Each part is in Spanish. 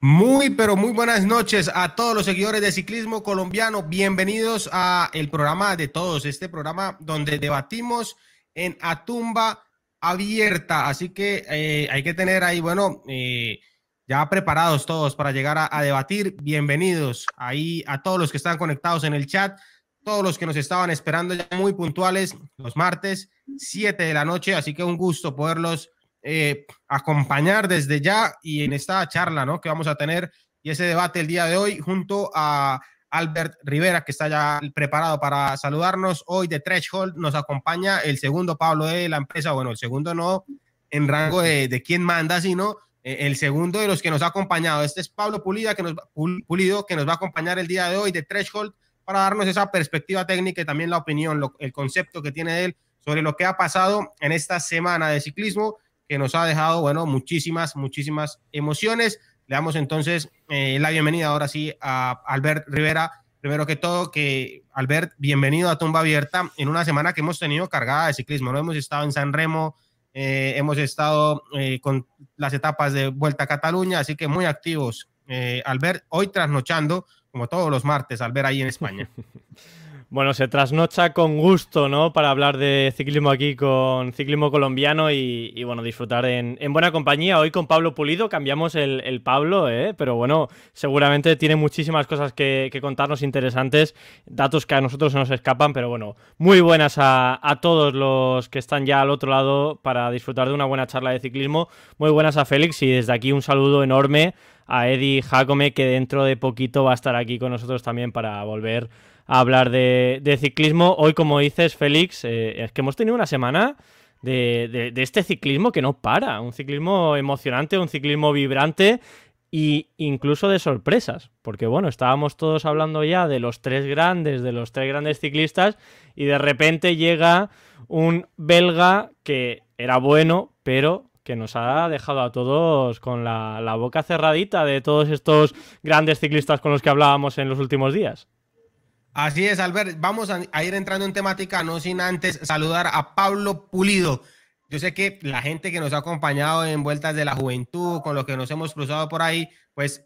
Muy, pero muy buenas noches a todos los seguidores de ciclismo colombiano. Bienvenidos a el programa de todos, este programa donde debatimos en a tumba abierta. Así que eh, hay que tener ahí, bueno, eh, ya preparados todos para llegar a, a, debatir. Bienvenidos ahí a todos los que están conectados en el chat, todos los que nos estaban esperando ya muy puntuales los martes, 7 de la noche. Así que un gusto poderlos eh, acompañar desde ya y en esta charla ¿no? que vamos a tener y ese debate el día de hoy junto a Albert Rivera, que está ya preparado para saludarnos. Hoy de Threshold nos acompaña el segundo Pablo de la empresa, bueno, el segundo no en rango de, de quién manda, sino eh, el segundo de los que nos ha acompañado. Este es Pablo Pulida, que nos, Pulido, que nos va a acompañar el día de hoy de Threshold para darnos esa perspectiva técnica y también la opinión, lo, el concepto que tiene él sobre lo que ha pasado en esta semana de ciclismo que nos ha dejado, bueno, muchísimas, muchísimas emociones. Le damos entonces eh, la bienvenida ahora sí a Albert Rivera. Primero que todo, que Albert, bienvenido a Tumba Abierta en una semana que hemos tenido cargada de ciclismo. ¿no? Hemos estado en San Remo, eh, hemos estado eh, con las etapas de Vuelta a Cataluña, así que muy activos. Eh, Albert, hoy trasnochando, como todos los martes, Albert ahí en España. Bueno, se trasnocha con gusto, ¿no? Para hablar de ciclismo aquí con ciclismo colombiano y, bueno, disfrutar en, en, buena compañía. Hoy con Pablo Pulido, cambiamos el, Pablo, ¿eh? Pero bueno, seguramente tiene muchísimas cosas que, que, contarnos interesantes, datos que a nosotros se nos escapan, pero bueno, muy buenas a, a, todos los que están ya al otro lado para disfrutar de una buena charla de ciclismo. Muy buenas a Félix y desde aquí un saludo enorme a Eddie Jacome, que dentro de poquito va a estar aquí con nosotros también para volver a hablar de, ciclismo. Hoy, como dices, Félix, eh, es que hemos tenido una semana de, este ciclismo que no para. Un ciclismo emocionante, un ciclismo vibrante e incluso de sorpresas. Porque, bueno, estábamos todos hablando ya de los tres grandes, de los tres grandes ciclistas, y de repente llega un belga que era bueno, pero que nos ha dejado a todos con la boca cerradita de todos estos grandes ciclistas con los que hablábamos en los últimos días. Así es, Albert. Vamos a, ir entrando en temática, no sin antes saludar a Pablo Pulido. Yo sé que la gente que nos ha acompañado en Vueltas de la Juventud, con lo que nos hemos cruzado por ahí, pues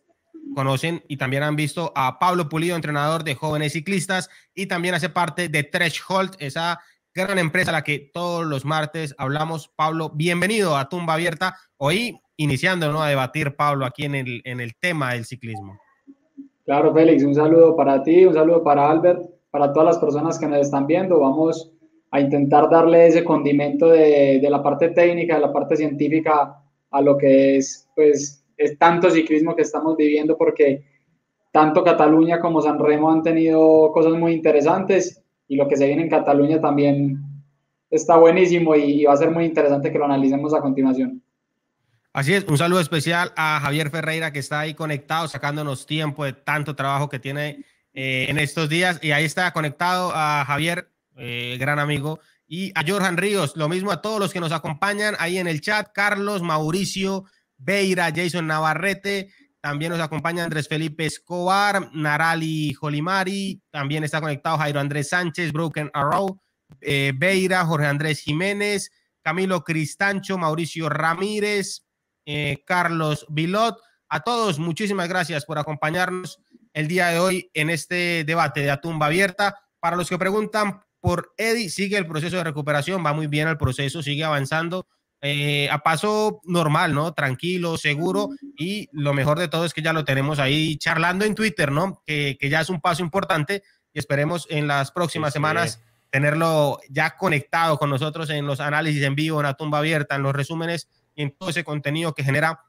conocen y también han visto a Pablo Pulido, entrenador de jóvenes ciclistas, y también hace parte de Threshold, esa gran empresa a la que todos los martes hablamos. Pablo, bienvenido a Tumba Abierta. Hoy iniciando a debatir, Pablo, aquí en el, en el tema del ciclismo. Claro, Félix, un saludo para ti, un saludo para Albert, para todas las personas que nos están viendo. Vamos a intentar darle ese condimento de, de la parte técnica, de la parte científica a lo que es, pues, es tanto ciclismo que estamos viviendo porque tanto Cataluña como San Remo han tenido cosas muy interesantes y lo que se viene en Cataluña también está buenísimo y, y va a ser muy interesante que lo analicemos a continuación. Así es, un saludo especial a Javier Ferreira que está ahí conectado, sacándonos tiempo de tanto trabajo que tiene eh, en estos días. Y ahí está conectado a Javier, eh, gran amigo, y a Jorjan Ríos. Lo mismo a todos los que nos acompañan ahí en el chat. Carlos, Mauricio, Beira, Jason Navarrete. También nos acompaña Andrés Felipe Escobar, Narali Jolimari. También está conectado Jairo Andrés Sánchez, Broken Arrow, eh, Beira, Jorge Andrés Jiménez, Camilo Cristancho, Mauricio Ramírez, eh, Carlos Vilot. A todos, muchísimas gracias por acompañarnos el día de hoy en este debate de Atumba Abierta. Para los que preguntan por Eddie, sigue el proceso de recuperación, va muy bien el proceso, sigue avanzando eh, a paso normal, ¿no? Tranquilo, seguro y lo mejor de todo es que ya lo tenemos ahí charlando en Twitter, ¿no? Que, que ya es un paso importante y esperemos en las próximas sí, semanas sí. tenerlo ya conectado con nosotros en los análisis en vivo, en la tumba abierta, en los resúmenes en todo ese contenido que genera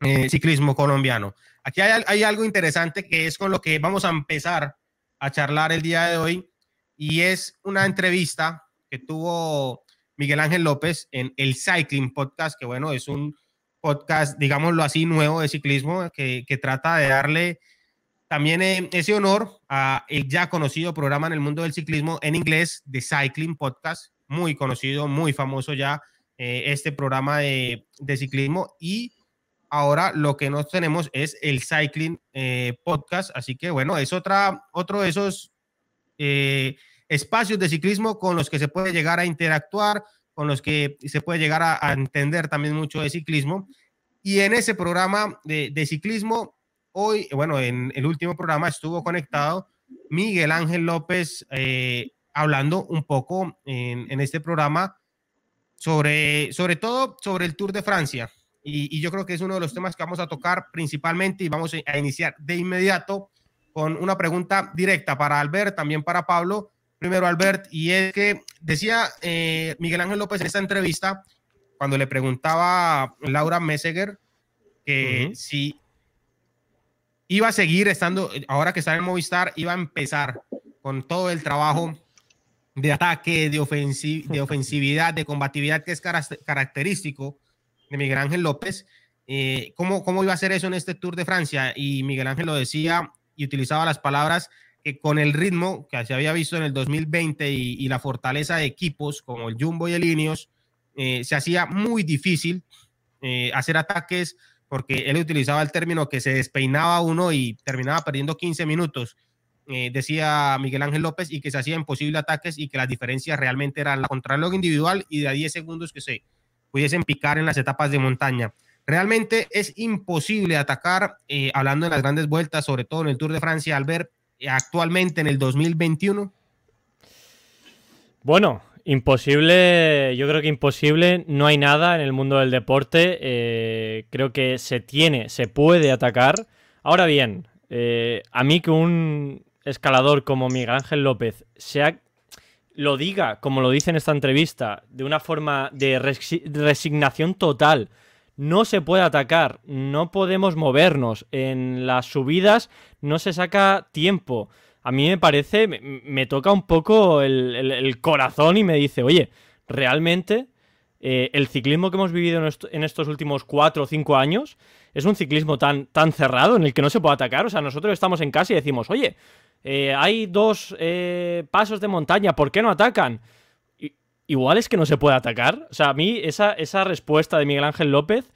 eh, ciclismo colombiano. Aquí hay, algo interesante que es con lo que vamos a empezar a charlar el día de hoy y es una entrevista que tuvo Miguel Ángel López en el Cycling Podcast, que bueno, es un podcast, digámoslo así, nuevo de ciclismo que, que trata de darle también eh, ese honor a el ya conocido programa en el mundo del ciclismo en inglés, The Cycling Podcast, muy conocido, muy famoso ya eh, este programa de, ciclismo y ahora lo que nos tenemos es el Cycling eh, Podcast, así que bueno, es otra, otro de esos eh, espacios de ciclismo con los que se puede llegar a interactuar, con los que se puede llegar a, entender también mucho de ciclismo. Y en ese programa de, ciclismo, hoy, bueno, en el último programa estuvo conectado Miguel Ángel López hablando un poco en, este programa sobre, sobre todo sobre el Tour de Francia. Y, yo creo que es uno de los temas que vamos a tocar principalmente y vamos a iniciar de inmediato con una pregunta directa para Albert, también para Pablo. Primero, Albert, y es que decía eh, Miguel Ángel López en esta entrevista cuando le preguntaba a Laura Messeger que si iba a seguir estando, ahora que está en Movistar, iba a empezar con todo el trabajo de ataque, de, de ofensividad, de combatividad que es característico de Miguel Ángel López. Eh, ¿cómo, ¿Cómo iba a hacer eso en este Tour de Francia? Y Miguel Ángel lo decía y utilizaba las palabras que con el ritmo que se había visto en el 2020 y, la fortaleza de equipos como el Jumbo y el Ineos, eh, se hacía muy difícil eh, hacer ataques porque él utilizaba el término que se despeinaba uno y terminaba perdiendo 15 minutos, eh, decía Miguel Ángel López, y que se hacía imposible ataques y que las diferencias realmente eran la contrarreloj individual y de a 10 segundos que se pudiesen picar en las etapas de montaña. Realmente es imposible atacar, hablando de las grandes vueltas, sobre todo en el Tour de Francia, al ver actualmente en el 2021. Bueno, Imposible, yo creo que imposible, no hay nada en el mundo del deporte. Eh, creo que se tiene, se puede atacar. Ahora bien, eh, a mí que un escalador como Miguel Ángel López sea, lo diga, como lo dice en esta entrevista, de una forma de resignación total, no se puede atacar, no podemos movernos, en las subidas no se saca tiempo. A mí me parece, me, toca un poco el, corazón y me dice, oye, realmente eh, el ciclismo que hemos vivido en, estos últimos cuatro o cinco años es un ciclismo tan, tan cerrado en el que no se puede atacar. O sea, nosotros estamos en casa y decimos, oye, eh, hay dos eh, pasos de montaña, ¿por qué no atacan? igual es que no se puede atacar. O sea, a mí esa, esa respuesta de Miguel Ángel López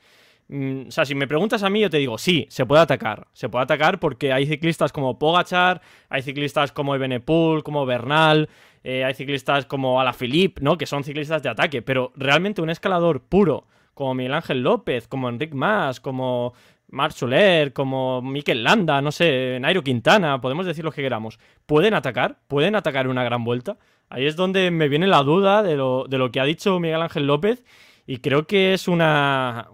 Mm, o sea, si me preguntas a mí, yo te digo, sí, se puede atacar. Se puede atacar porque hay ciclistas como Pogachar, hay ciclistas como Ebenepool, como Bernal, eh, hay ciclistas como Alaphilippe, ¿no? Que son ciclistas de ataque. Pero realmente un escalador puro, como Miguel Ángel López, como Enric Mas, como Marc Soler, como Mikel Landa, no sé, Nairo Quintana, podemos decir lo que queramos. ¿Pueden atacar? ¿Pueden atacar una gran vuelta? Ahí es donde me viene la duda de lo, de lo que ha dicho Miguel Ángel López. Y creo que es una,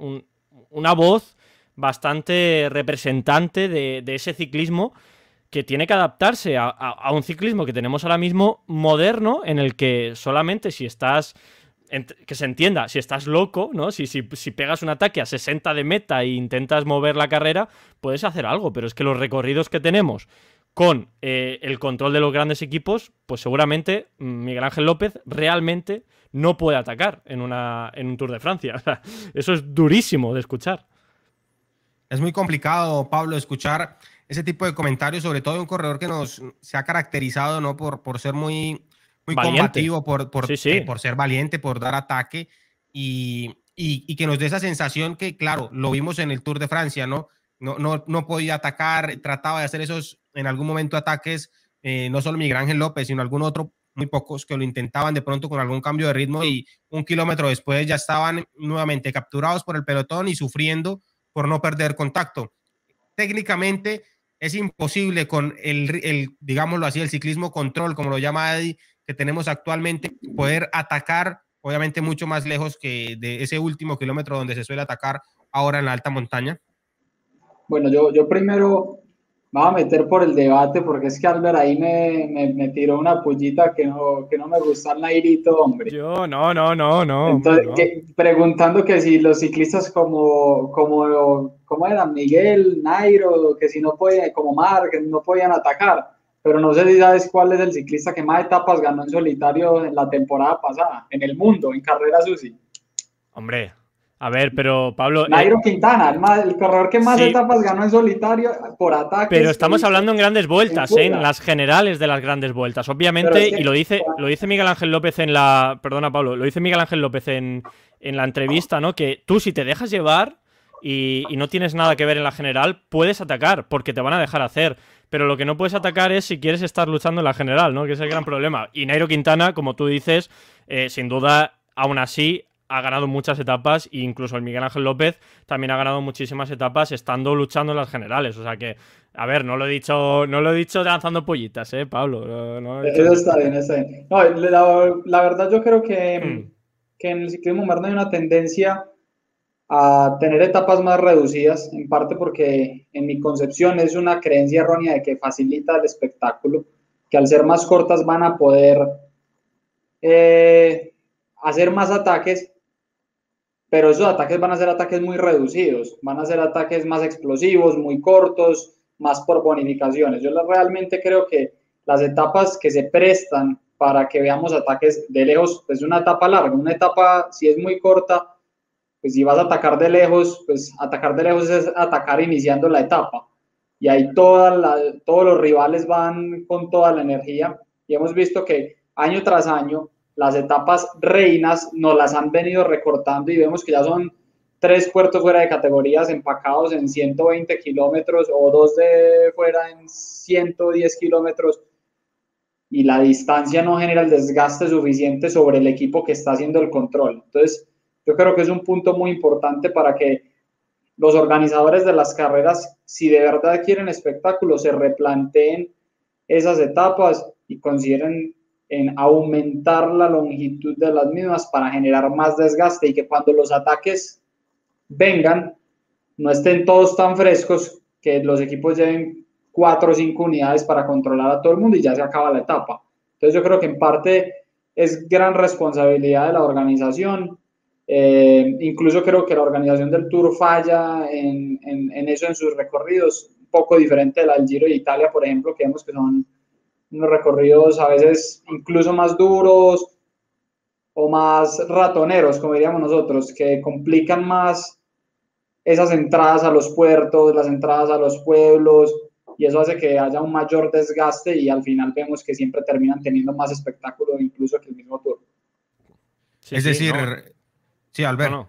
una voz bastante representante de, ese ciclismo que tiene que adaptarse a, un ciclismo que tenemos ahora mismo moderno, en el que solamente si estás, que se entienda, si estás loco, ¿no? Si, si, pegas un ataque a 60 de meta e intentas mover la carrera, puedes hacer algo, pero es que los recorridos que tenemos con eh, el control de los grandes equipos, pues seguramente mm, Miguel Ángel López realmente no puede atacar en, una, en un Tour de Francia. eso es durísimo de escuchar. Es muy complicado, Pablo, escuchar ese tipo de comentarios, sobre todo de un corredor que nos se ha caracterizado ¿no? por, por ser muy, muy combativo, por, por, eh, por ser valiente, por dar ataque y, y, que nos dé esa sensación que, claro, lo vimos en el Tour de Francia, ¿no? No, no, no podía atacar, trataba de hacer esos en algún momento ataques, eh, no solo Miguel Ángel López, sino algún otro muy pocos que lo intentaban de pronto con algún cambio de ritmo y un kilómetro después ya estaban nuevamente capturados por el pelotón y sufriendo por no perder contacto. Técnicamente es imposible con el, el digámoslo así, el ciclismo control, como lo llama Eddie, que tenemos actualmente, poder atacar, obviamente mucho más lejos que de ese último kilómetro donde se suele atacar ahora en la alta montaña. Bueno, yo, yo primero me voy a meter por el debate porque es que Albert ahí me, me, tiró una pullita que no, que no me gusta el Nairito, hombre. Yo, no, no, no, no. Entonces, preguntando que si los ciclistas como, como, ¿cómo eran? Miguel, Nairo, que si no podían, como Mar, que no podían atacar. Pero no sé si sabes cuál es el ciclista que más etapas ganó en solitario en la temporada pasada, en el mundo, en carrera UCI. Hombre, a ver, pero Pablo. Eh, Nairo Quintana, el, corredor que más etapas ganó en solitario por ataque. Pero estamos hablando en grandes vueltas, ¿eh? en las generales de las grandes vueltas. Obviamente, y lo dice, lo dice Miguel Ángel López en la. Perdona, Pablo, lo dice Miguel Ángel López en, en la entrevista, ¿no? Que tú, si te dejas llevar y, y, no tienes nada que ver en la general, puedes atacar, porque te van a dejar hacer. Pero lo que no puedes atacar es si quieres estar luchando en la general, ¿no? Que es el gran problema. Y Nairo Quintana, como tú dices, eh, sin duda, aún así ha ganado muchas etapas e incluso el Miguel Ángel López también ha ganado muchísimas etapas estando luchando en las generales. O sea que, a ver, no lo he dicho, no lo he dicho lanzando pollitas, ¿eh, Pablo? Eso está bien, está bien. No, la, verdad yo creo que, hmm. que en el ciclismo moderno hay una tendencia a tener etapas más reducidas, en parte porque en mi concepción es una creencia errónea de que facilita el espectáculo, que al ser más cortas van a poder eh, hacer más ataques, pero esos ataques van a ser ataques muy reducidos, van a ser ataques más explosivos, muy cortos, más por bonificaciones. Yo realmente creo que las etapas que se prestan para que veamos ataques de lejos, es una etapa larga, una etapa si es muy corta, pues si vas a atacar de lejos, pues atacar de lejos es atacar iniciando la etapa. Y ahí toda todos los rivales van con toda la energía. Y hemos visto que año tras año las etapas reinas nos las han venido recortando y vemos que ya son tres puertos fuera de categorías empacados en 120 kilómetros o dos de fuera en 110 kilómetros y la distancia no genera el desgaste suficiente sobre el equipo que está haciendo el control. Entonces, yo creo que es un punto muy importante para que los organizadores de las carreras, si de verdad quieren espectáculos, se replanteen esas etapas y consideren en aumentar la longitud de las mismas para generar más desgaste y que cuando los ataques vengan, no estén todos tan frescos que los equipos lleven cuatro o cinco unidades para controlar a todo el mundo y ya se acaba la etapa. Entonces yo creo que en parte es gran responsabilidad de la organización eh, incluso creo que la organización del Tour falla en, en, eso en sus recorridos, un poco diferente de la del Giro de Italia, por ejemplo, que vemos que son unos recorridos a veces incluso más duros o más ratoneros, como diríamos nosotros, que complican más esas entradas a los puertos, las entradas a los pueblos, y eso hace que haya un mayor desgaste y al final vemos que siempre terminan teniendo más espectáculo incluso que el mismo Tour. es decir, Sí.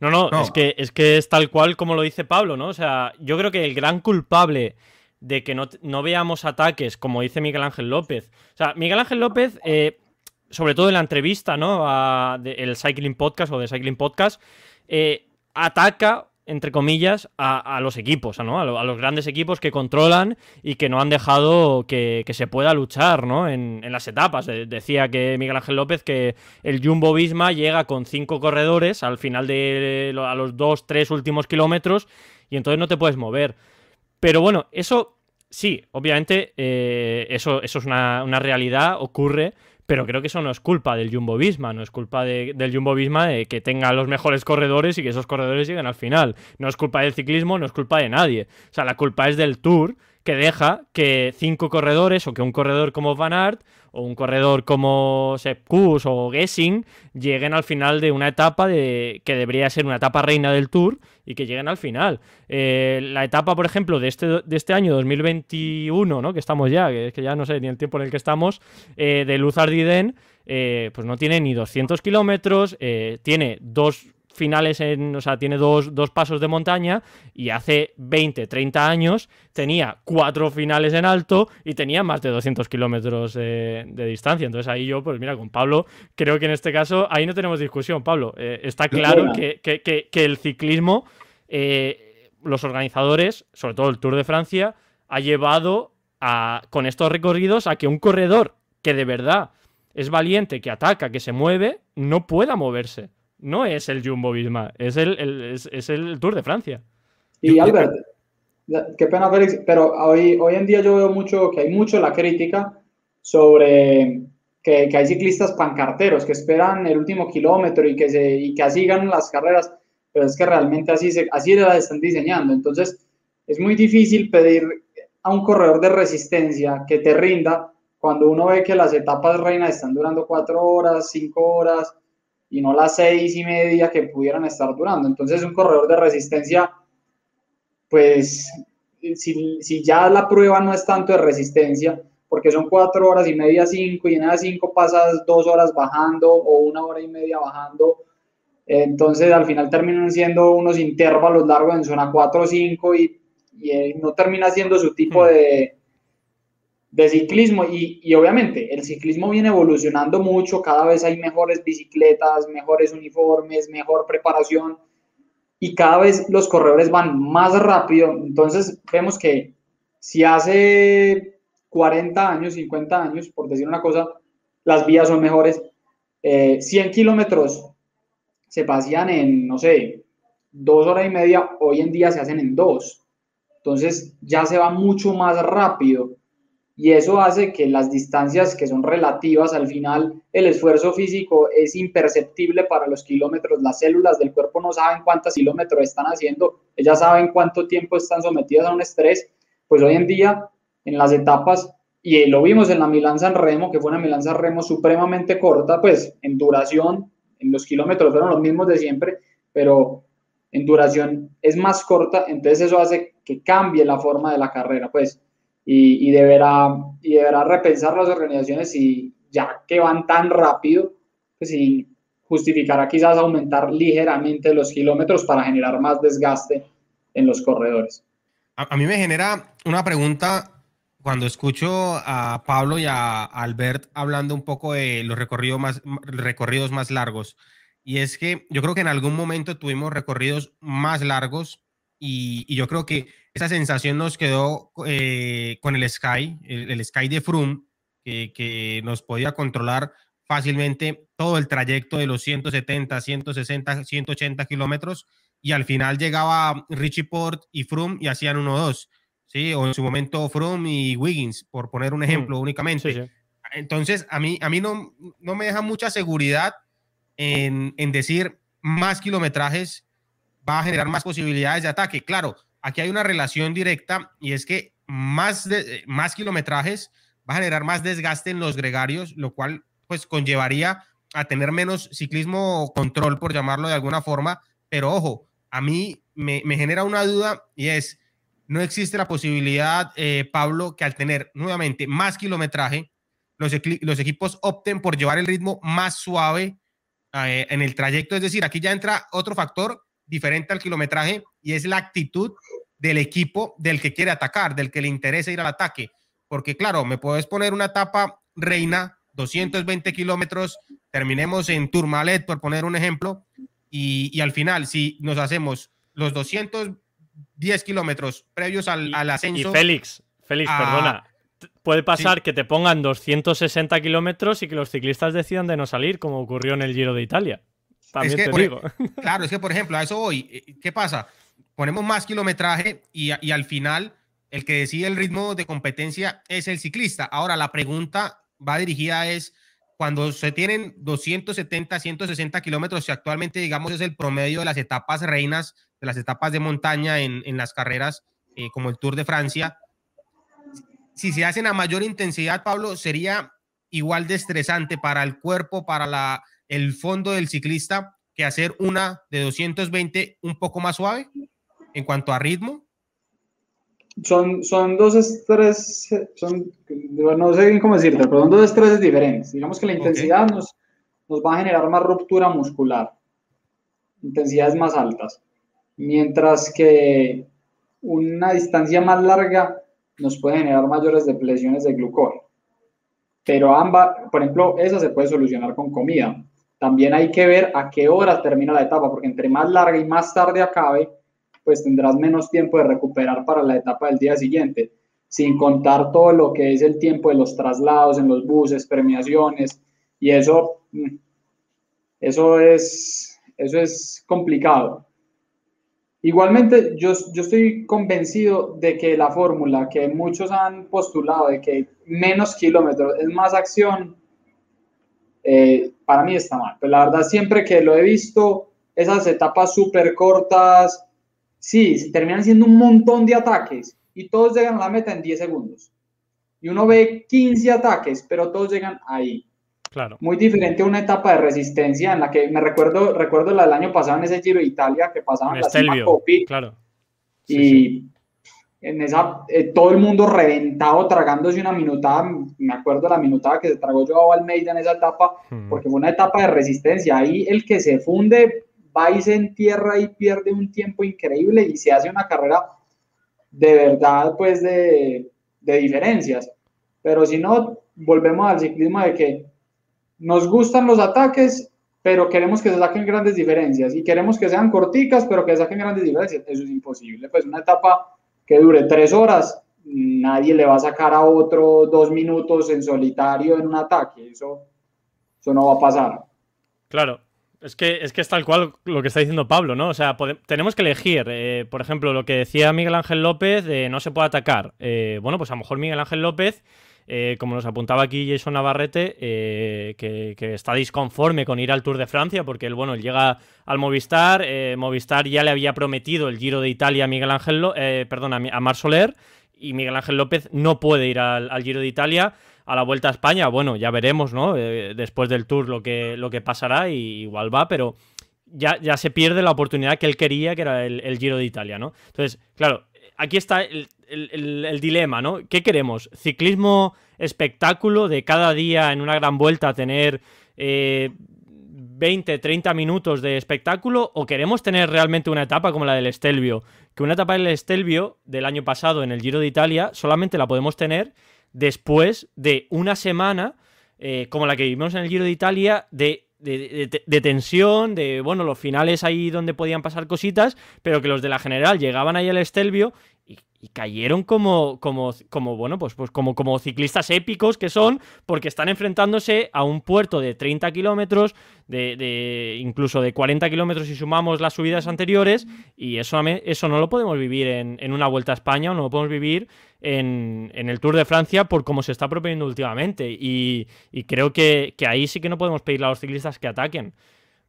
No, no, Es, que, es que es tal cual como lo dice Pablo, ¿no? O sea, yo creo que el gran culpable de que no, veamos ataques, como dice Miguel Ángel López. O sea, Miguel Ángel López, eh, sobre todo en la entrevista, ¿no? A, el Cycling Podcast o de Cycling Podcast, eh, ataca entre comillas, a, los equipos, ¿no? A, los grandes equipos que controlan y que no han dejado que, se pueda luchar ¿no? en, las etapas. decía que Miguel Ángel López que el Jumbo Visma llega con cinco corredores al final de a los dos, tres últimos kilómetros y entonces no te puedes mover. Pero bueno, eso sí, obviamente eh, eso, eso es una realidad, ocurre pero creo que eso no es culpa del Jumbo Visma, no es culpa del Jumbo Visma de que tenga los mejores corredores y que esos corredores lleguen al final. No es culpa del ciclismo, no es culpa de nadie. O sea, la culpa es del Tour que deja que cinco corredores o que un corredor como Van Aert o un corredor como Sepp Kuss o Gessing lleguen al final de una etapa de, que debería ser una etapa reina del Tour y que lleguen al final. Eh, la etapa, por ejemplo, de este, de este año 2021, ¿no? que estamos ya, que, que ya no sé ni el tiempo en el que estamos, eh, de Luz Ardiden, eh, pues no tiene ni 200 kilómetros, tiene dos finales en, o sea, tiene dos, pasos de montaña y hace 20, 30 años tenía cuatro finales en alto y tenía más de 200 kilómetros de, distancia. Entonces ahí yo, pues mira, con Pablo, creo que en este caso ahí no tenemos discusión, Pablo. Eh, está claro que, el ciclismo, eh, los organizadores, sobre todo el Tour de Francia, ha llevado a, con estos recorridos a que un corredor que de verdad es valiente, que ataca, que se mueve, no pueda moverse no es el Jumbo Visma, es el, es, el Tour de Francia. Y Albert, qué pena Félix, pero hoy, hoy en día yo veo mucho que hay mucho la crítica sobre que, que hay ciclistas pancarteros que esperan el último kilómetro y que, se, y que así ganan las carreras, pero es que realmente así, se, así las están diseñando. Entonces, es muy difícil pedir a un corredor de resistencia que te rinda cuando uno ve que las etapas reinas están durando cuatro horas, cinco horas, y no las seis y media que pudieran estar durando. Entonces un corredor de resistencia, pues si, si, ya la prueba no es tanto de resistencia, porque son cuatro horas y media, cinco, y en esas cinco pasas dos horas bajando o una hora y media bajando, entonces al final terminan siendo unos intervalos largos en zona 4 o 5 y, y, no termina siendo su tipo hmm. de, de ciclismo. Y, y, obviamente el ciclismo viene evolucionando mucho, cada vez hay mejores bicicletas, mejores uniformes, mejor preparación y cada vez los corredores van más rápido, entonces vemos que si hace 40 años, 50 años, por decir una cosa, las vías son mejores, 100 eh, kilómetros se pasean en, no sé, dos horas y media, hoy en día se hacen en dos. Entonces ya se va mucho más rápido y eso hace que las distancias que son relativas al final, el esfuerzo físico es imperceptible para los kilómetros. Las células del cuerpo no saben cuántos kilómetros están haciendo, ellas saben cuánto tiempo están sometidas a un estrés. Pues hoy en día, en las etapas, y lo vimos en la Milán San Remo, que fue una Milán San Remo supremamente corta, pues en duración, en los kilómetros fueron los mismos de siempre, pero en duración es más corta, entonces eso hace que cambie la forma de la carrera, pues, y, deberá, y deberá repensar las organizaciones y ya que van tan rápido, pues justificará quizás aumentar ligeramente los kilómetros para generar más desgaste en los corredores. A, mí me genera una pregunta cuando escucho a Pablo y a Albert hablando un poco de los recorridos más, recorridos más largos. Y es que yo creo que en algún momento tuvimos recorridos más largos y, yo creo que esa sensación nos quedó eh, con el Sky, el, Sky de Froome, que, que, nos podía controlar fácilmente todo el trayecto de los 170, 160, 180 kilómetros y al final llegaba Richie Port y Froome y hacían 1-2, ¿sí? O en su momento Froome y Wiggins, por poner un ejemplo únicamente. Entonces, a mí, a mí no, no me deja mucha seguridad en, en decir más kilometrajes va a generar más posibilidades de ataque. Claro, aquí hay una relación directa y es que más, de, más kilometrajes va a generar más desgaste en los gregarios, lo cual pues conllevaría a tener menos ciclismo control, por llamarlo de alguna forma. Pero ojo, a mí me, genera una duda y es, no existe la posibilidad, eh, Pablo, que al tener nuevamente más kilometraje, los, los equipos opten por llevar el ritmo más suave eh, en el trayecto. Es decir, aquí ya entra otro factor diferente al kilometraje y es la actitud del equipo del que quiere atacar, del que le interesa ir al ataque. Porque claro, me puedes poner una etapa reina, 220 kilómetros, terminemos en Tourmalet, por poner un ejemplo, y, y, al final, si nos hacemos los 210 kilómetros previos al, al ascenso... Y Félix, Félix, perdona, puede pasar que te pongan 260 kilómetros y que los ciclistas decidan de no salir, como ocurrió en el Giro de Italia. También te e digo. Claro, es que, por ejemplo, a eso voy. Eh, ¿Qué pasa? Ponemos más kilometraje y, y al final el que decide el ritmo de competencia es el ciclista. Ahora, la pregunta va dirigida es, cuando se tienen 270, 160 kilómetros, y actualmente, digamos, es el promedio de las etapas reinas, de las etapas de montaña en, en las carreras eh, como el Tour de Francia, si se hacen a mayor intensidad, Pablo, sería igual de estresante para el cuerpo, para la, el fondo del ciclista, que hacer una de 220 un poco más suave en cuanto a ritmo? Son, son dos estrés, son, no sé cómo decirte, pero son dos estreses diferentes. Digamos que la intensidad nos, nos va a generar más ruptura muscular, intensidades más altas, mientras que una distancia más larga nos puede generar mayores depleciones de glucógeno. Pero ambas, por ejemplo, esa se puede solucionar con comida. También hay que ver a qué hora termina la etapa, porque entre más larga y más tarde acabe, pues tendrás menos tiempo de recuperar para la etapa del día siguiente, sin contar todo lo que es el tiempo de los traslados en los buses, premiaciones, y eso, mm, eso es, eso es complicado. Igualmente, yo, yo estoy convencido de que la fórmula que muchos han postulado de que menos kilómetros es más acción, eh, para mí está mal. Pero la verdad, siempre que lo he visto, esas etapas súper cortas, sí, terminan siendo un montón de ataques y todos llegan a la meta en 10 segundos. Y uno ve 15 ataques, pero todos llegan ahí. Claro. Muy diferente a una etapa de resistencia en la que me recuerdo, recuerdo la del año pasado en ese Giro de Italia que pasaban la cima claro. y en esa eh, todo el mundo reventado tragándose una minutada, me acuerdo la minutada que se tragó Joao Almeida en esa etapa, hmm. porque fue una etapa de resistencia. Ahí el que se funde va y se entierra y pierde un tiempo increíble y se hace una carrera de verdad pues de, de diferencias. pero si no, volvemos al ciclismo de que nos gustan los ataques, pero queremos que se saquen grandes diferencias y queremos que sean corticas, pero que saquen grandes diferencias. Eso es imposible. Pues una etapa que dure tres horas, nadie le va a sacar a otro dos minutos en solitario en un ataque. Eso, eso no va a pasar. Claro, es que, es que tal cual lo que está diciendo Pablo, ¿no? O sea, tenemos que elegir, eh, por ejemplo, lo que decía Miguel Ángel López de no se puede atacar. Eh, bueno, pues a lo mejor Miguel Ángel López, eh, como nos apuntaba aquí Jason Navarrete, que, está disconforme con ir al Tour de Francia, porque él, bueno, llega al Movistar, Movistar ya le había prometido el Giro de Italia a Miguel Ángel, perdón, a, Mar Soler, y Miguel Ángel López no puede ir al, Giro de Italia. A la Vuelta a España, bueno, ya veremos, ¿no? Eh, después del Tour lo que, lo que pasará y igual va, pero ya, ya se pierde la oportunidad que él quería, que era el, Giro de Italia, ¿no? Entonces, claro, aquí está el, dilema, ¿no? ¿Qué queremos? ¿Ciclismo espectáculo de cada día en una gran vuelta tener 20, eh, 30 minutos de espectáculo o queremos tener realmente una etapa como la del Estelvio? Que una etapa del Estelvio del año pasado en el Giro de Italia solamente la podemos tener después de una semana eh, como la que vivimos en el Giro de Italia de de, tensión, de, bueno, los finales ahí donde podían pasar cositas, pero que los de la general llegaban ahí al Estelvio y cayeron como, como, como bueno, pues, pues como, como ciclistas épicos que son, porque están enfrentándose a un puerto de 30 kilómetros, de, incluso de 40 kilómetros si sumamos las subidas anteriores, y eso, eso no lo podemos vivir en, una Vuelta a España o no lo podemos vivir en, el Tour de Francia por cómo se está proponiendo últimamente. Y, creo que, que ahí sí que no podemos pedirle a los ciclistas que ataquen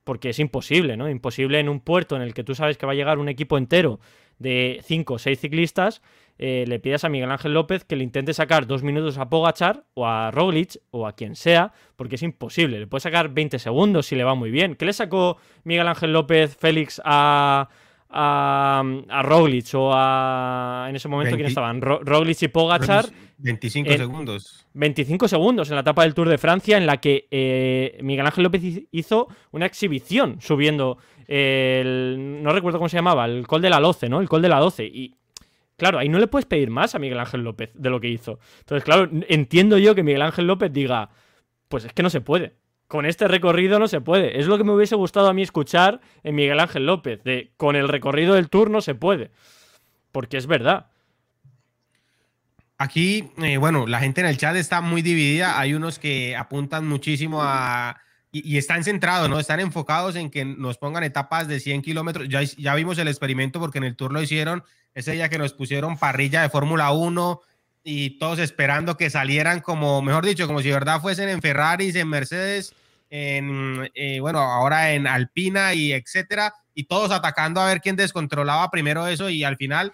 porque es imposible, ¿no? Imposible en un puerto en el que tú sabes que va a llegar un equipo entero de 5 o 6 ciclistas, eh, le pidas a Miguel Ángel López que le intente sacar dos minutos a Pogachar o a Roglic o a quien sea, porque es imposible. Le puede sacar 20 segundos si le va muy bien. ¿Qué le sacó Miguel Ángel López Félix a, a, a Roglic o a. En ese momento, ¿quién estaban? Roglic y Pogachar. 25 segundos. 25 segundos en la etapa del Tour de Francia, en la que eh, Miguel Ángel López hizo una exhibición subiendo el. No recuerdo cómo se llamaba, el Col de la 12, ¿no? El Col de la 12. Y. Claro, ahí no le puedes pedir más a Miguel Ángel López de lo que hizo. Entonces, claro, entiendo yo que Miguel Ángel López diga, pues es que no se puede con este recorrido no se puede. Es lo que me hubiese gustado a mí escuchar en Miguel Ángel López, de con el recorrido del Tour no se puede. Porque es verdad. Aquí, eh, bueno, la gente en el chat está muy dividida. Hay unos que apuntan muchísimo a... Y, están centrados, ¿no? Están enfocados en que nos pongan etapas de 100 kilómetros. Ya, ya vimos el experimento porque en el Tour lo hicieron. Ese día que nos pusieron parrilla de Fórmula 1 y todos esperando que salieran como, mejor dicho, como si de verdad fuesen en Ferraris, en Mercedes en, eh, bueno, ahora en Alpina y etcétera, y todos atacando a ver quién descontrolaba primero eso y al final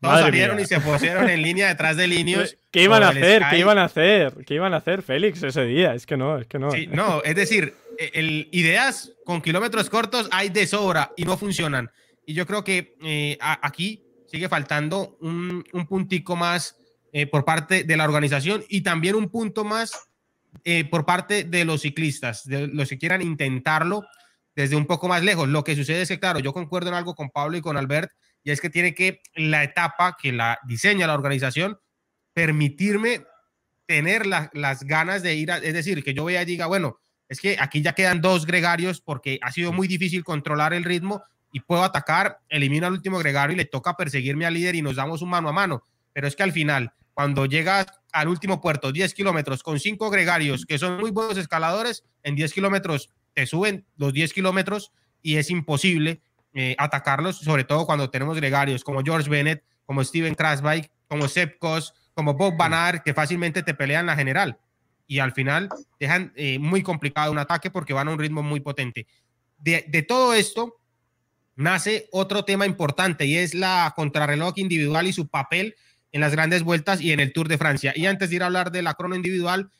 todos salieron y se pusieron en línea detrás de líneas. ¿Qué iban a hacer? ¿Qué iban a hacer? ¿Qué iban a hacer, Félix, ese día? Es que no, es que no. no, es decir, e, el, ideas con kilómetros cortos hay de sobra y no funcionan. Y yo creo que eh, aquí sigue faltando un, un puntico más eh, por parte de la organización y también un punto más eh, por parte de los ciclistas, de los que quieran intentarlo desde un poco más lejos. Lo que sucede es que, claro, yo concuerdo en algo con Pablo y con Albert, y es que tiene que la etapa que la diseña la organización permitirme tener las ganas de ir, es decir, que yo vea y diga, bueno, es que aquí ya quedan dos gregarios porque ha sido muy difícil controlar el ritmo y puedo atacar, elimino al último gregario y le toca perseguirme al líder y nos damos un mano a mano. Pero es que al final, cuando llegas al último puerto, 10 kilómetros, con cinco gregarios que son muy buenos escaladores, en 10 kilómetros te suben los 10 kilómetros y es imposible eh, atacarlos, sobre todo cuando tenemos gregarios como George Bennett, como Steven Krasbike, como Sepp como Bob Van que fácilmente te pelean la general. Y al final dejan eh, muy complicado un ataque porque van a un ritmo muy potente. De, de todo esto nace otro tema importante y es la contrarreloj individual y su papel en las grandes vueltas y en el Tour de Francia. Y antes de ir a hablar de la crono individual,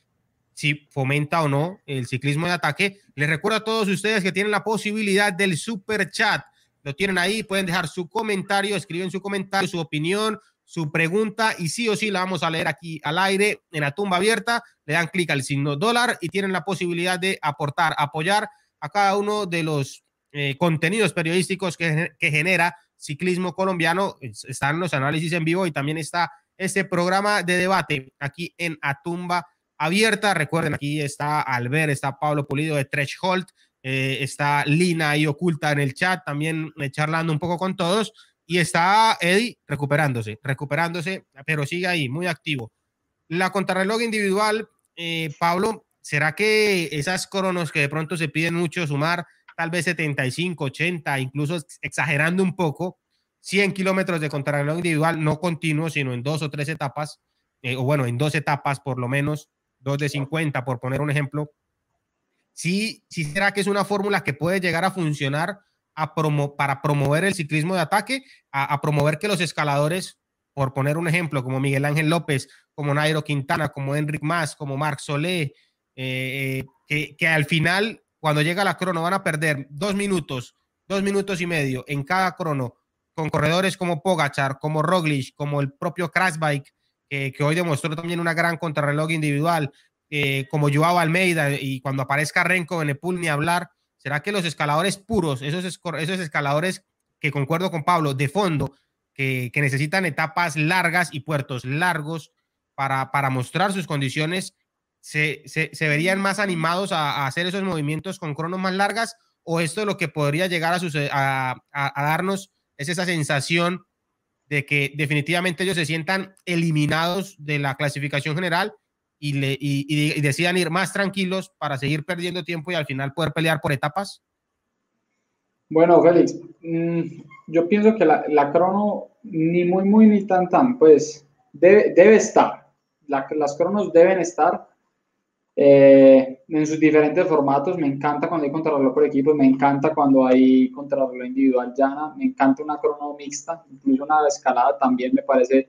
si fomenta o no el ciclismo de ataque, les recuerdo a todos ustedes que tienen la posibilidad del super chat. Lo tienen ahí, pueden dejar su comentario, escriben su comentario, su opinión, su pregunta y sí o sí la vamos a leer aquí al aire en la tumba abierta. Le dan clic al signo dólar y tienen la posibilidad de aportar, apoyar a cada uno de los eh, contenidos periodísticos que, que genera ciclismo colombiano. Están los análisis en vivo y también está este programa de debate aquí en Atumba Abierta. Recuerden, aquí está Albert, está Pablo Pulido de Threshold, eh, está Lina ahí oculta en el chat, también eh, charlando un poco con todos. Y está Eddie recuperándose, recuperándose, pero sigue ahí, muy activo. La contrarreloj individual, eh, Pablo, ¿será que esas cronos que de pronto se piden mucho sumar, tal vez 75, 80, incluso exagerando un poco, 100 kilómetros de contrarreloj individual, no continuo, sino en dos o tres etapas, o bueno, en dos etapas por lo menos, dos de 50, por poner un ejemplo, sí, sí será que es una fórmula que puede llegar a funcionar a promo, para promover el ciclismo de ataque, a, promover que los escaladores, por poner un ejemplo, como Miguel Ángel López, como Nairo Quintana, como Enric Mas, como Marc Solé, eh, que, que al final, cuando llega la crono, van a perder dos minutos, dos minutos y medio en cada crono, con corredores como Pogachar, como Roglic, como el propio Crashbike, que hoy demostró también una gran contrarreloj individual, eh, como Joao Almeida y cuando aparezca Renko Benepul ni hablar, ¿será que los escaladores puros, esos, escaladores que concuerdo con Pablo, de fondo, que, necesitan etapas largas y puertos largos para mostrar sus condiciones, se, se, verían más animados a, hacer esos movimientos con cronos más largas? ¿O esto lo que podría llegar a, a, a darnos es esa sensación de que definitivamente ellos se sientan eliminados de la clasificación general y, le, y, decidan ir más tranquilos para seguir perdiendo tiempo y al final poder pelear por etapas? Bueno, Félix, mm, yo pienso que la, la, crono ni muy, muy, ni tan, tan, pues debe, debe estar. las cronos deben estar eh, en sus diferentes formatos. Me encanta cuando hay contrarreloj por equipos, me encanta cuando hay contrarreloj individual llana, me encanta una crono mixta, incluso una escalada también me parece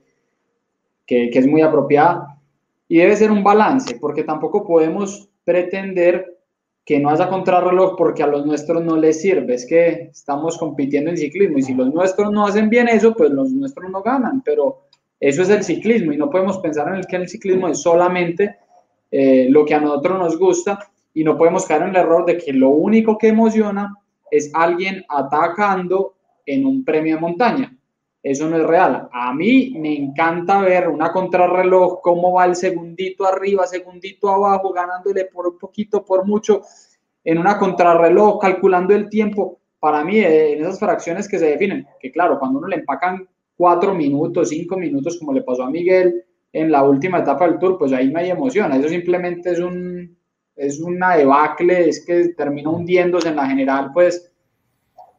que, que es muy apropiada y debe ser un balance, porque tampoco podemos pretender que no haya contrarreloj porque a los nuestros no les sirve. Es que estamos compitiendo en ciclismo y si los nuestros no hacen bien eso, pues los nuestros no ganan. Pero eso es el ciclismo y no podemos pensar en el que el ciclismo es solamente eh, lo que a nosotros nos gusta y no podemos caer en el error de que lo único que emociona es alguien atacando en un premio de montaña. Eso no es real. A mí me encanta ver una contrarreloj, cómo va el segundito arriba, segundito abajo, ganándole por un poquito, por mucho, en una contrarreloj, calculando el tiempo. Para mí, eh, en esas fracciones que se definen, que claro, cuando uno le empacan cuatro minutos, cinco minutos, como le pasó a Miguel en la última etapa del Tour, pues ahí me hay emociona. Eso simplemente es un es una debacle, es que termina hundiéndose en la general, pues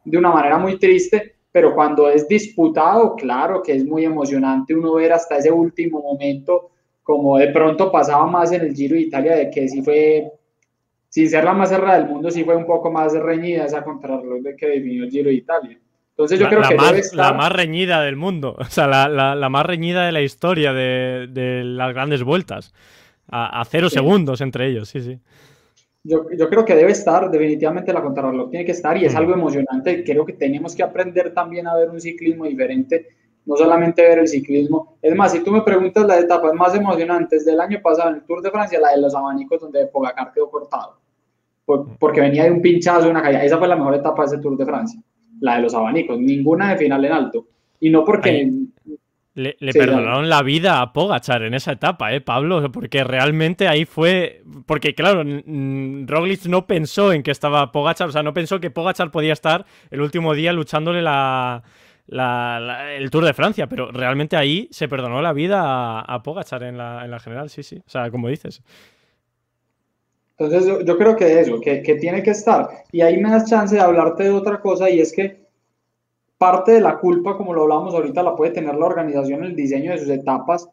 de una manera muy triste pero cuando es disputado, claro que es muy emocionante uno ver hasta ese último momento, como de pronto pasaba más en el Giro de Italia, de que sí fue, sin ser la más cerrada del mundo, sí fue un poco más reñida esa contrarreloj de que definió el Giro de Italia. Entonces yo creo que más, estar... La más reñida del mundo, o sea, la, la, la más reñida de la historia de, de las grandes vueltas, a, a cero segundos entre ellos, sí, sí. Yo, yo, creo que debe estar, definitivamente la contrarreloj tiene que estar y es algo emocionante. Creo que tenemos que aprender también a ver un ciclismo diferente, no solamente ver el ciclismo. Es más, si tú me preguntas las etapas más emocionantes del año pasado en el Tour de Francia, la de los abanicos donde Pogacar quedó cortado, porque venía de un pinchazo, una caída. Esa fue la mejor etapa de ese Tour de Francia, la de los abanicos, ninguna de final en alto. Y no porque... Le, perdonaron la vida a Pogachar en esa etapa, ¿eh, Pablo? Porque realmente ahí fue. Porque, claro, Roglic no pensó en que estaba Pogachar, o sea, no pensó que Pogachar podía estar el último día luchándole la, el Tour de Francia, pero realmente ahí se perdonó la vida a, Pogachar en la, en la, general, sí, sí. O sea, como dices. Entonces, yo, creo que eso, que, que tiene que estar. Y ahí me das chance de hablarte de otra cosa, y es que parte de la culpa, como lo hablamos ahorita, la puede tener la organización, el diseño de sus etapas,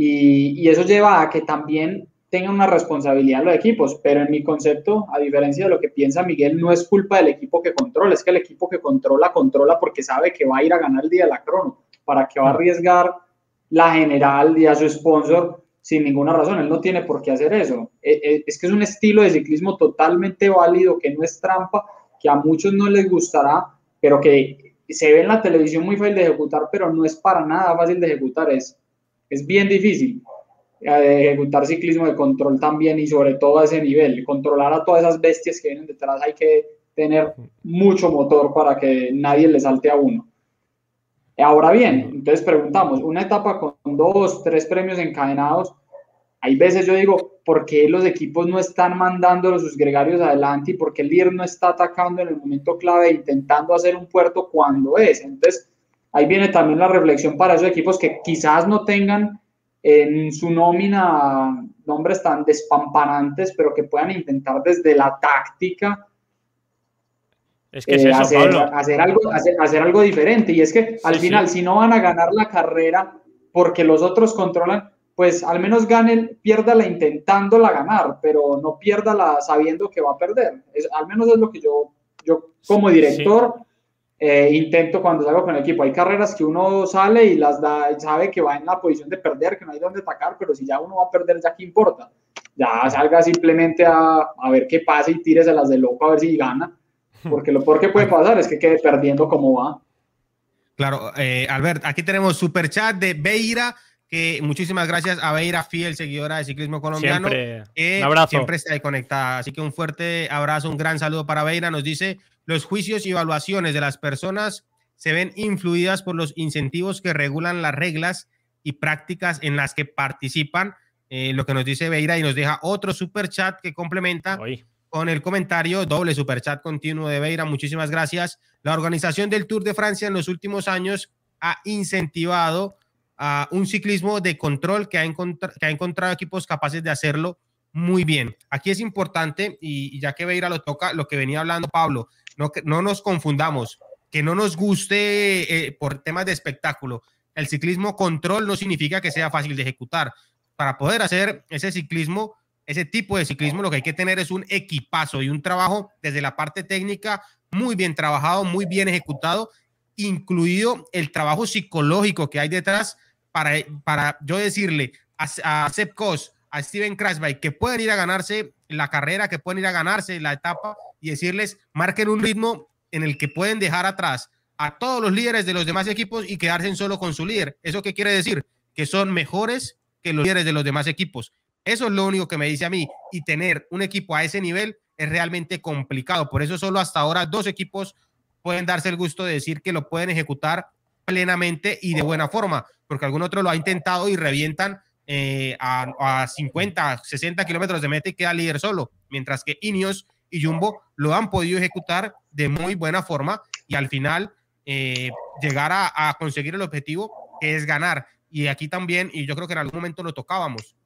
y, eso lleva a que también tengan una responsabilidad los equipos, pero en mi concepto, a diferencia de lo que piensa Miguel, no es culpa del equipo que controla, es que el equipo que controla, controla porque sabe que va a ir a ganar el día de la crono, para que va a arriesgar la general y a su sponsor sin ninguna razón, él no tiene por qué hacer eso. E, e, es que es un estilo de ciclismo totalmente válido, que no es trampa, que a muchos no les gustará, pero que se ve en la televisión muy fácil de ejecutar, pero no es para nada fácil de ejecutar, es, es bien difícil eh, ejecutar ciclismo de control también y sobre todo a ese nivel, controlar a todas esas bestias que vienen detrás hay que tener mucho motor para que nadie le salte a uno. Ahora bien, entonces preguntamos, una etapa con dos, tres premios encadenados, hay veces yo digo, ¿por qué los equipos no están mandando a sus gregarios adelante y por qué el líder no está atacando en el momento clave intentando hacer un puerto cuando es? Entonces, ahí viene también la reflexión para esos equipos que quizás no tengan en su nómina nombres tan despampanantes, pero que puedan intentar desde la táctica es que eh, hacer, algo, hacer, algo diferente. Y es que al final, si no van a ganar la carrera porque los otros controlan, pues al menos ganen, piérdala intentándola ganar, pero no piérdala sabiendo que va a perder. Es, al menos es lo que yo, yo como director eh, intento cuando salgo con el equipo. Hay carreras que uno sale y las da, sabe que va en la posición de perder, que no hay dónde atacar, pero si ya uno va a perder, ya qué importa. Ya salga simplemente a, a ver qué pasa y tírese las de loco a ver si gana. Porque lo peor que puede pasar es que quede perdiendo como va. Claro, eh, Albert, aquí tenemos super chat de Beira que muchísimas gracias a Beira, fiel seguidora de ciclismo colombiano. Siempre, un abrazo. siempre está ahí conectada. Así que un fuerte abrazo, un gran saludo para Beira. Nos dice, los juicios y evaluaciones de las personas se ven influidas por los incentivos que regulan las reglas y prácticas en las que participan. Eh, lo que nos dice Beira y nos deja otro super chat que complementa con el comentario doble super chat continuo de Beira. Muchísimas gracias. La organización del Tour de Francia en los últimos años ha incentivado a un ciclismo de control que ha, que ha encontrado equipos capaces de hacerlo muy bien. Aquí es importante, y, ya que Beira lo toca, lo que venía hablando Pablo, no, no nos confundamos, que no nos guste eh, por temas de espectáculo. El ciclismo control no significa que sea fácil de ejecutar. Para poder hacer ese ciclismo, ese tipo de ciclismo, lo que hay que tener es un equipazo y un trabajo desde la parte técnica muy bien trabajado, muy bien ejecutado, incluido el trabajo psicológico que hay detrás para, para yo decirle a, a Sepp a Steven Krasby, que pueden ir a ganarse la carrera, que pueden ir a ganarse la etapa y decirles, marquen un ritmo en el que pueden dejar atrás a todos los líderes de los demás equipos y quedarse solo con su líder. ¿Eso qué quiere decir? Que son mejores que los líderes de los demás equipos. Eso es lo único que me dice a mí. Y tener un equipo a ese nivel es realmente complicado. Por eso solo hasta ahora dos equipos pueden darse el gusto de decir que lo pueden ejecutar plenamente y de buena forma porque algún otro lo ha intentado y revientan eh, a, 50, 60 kilómetros de meta y queda líder solo, mientras que Ineos y Jumbo lo han podido ejecutar de muy buena forma y al final eh, llegar a, conseguir el objetivo que es ganar. Y aquí también, y yo creo que en algún momento lo tocábamos,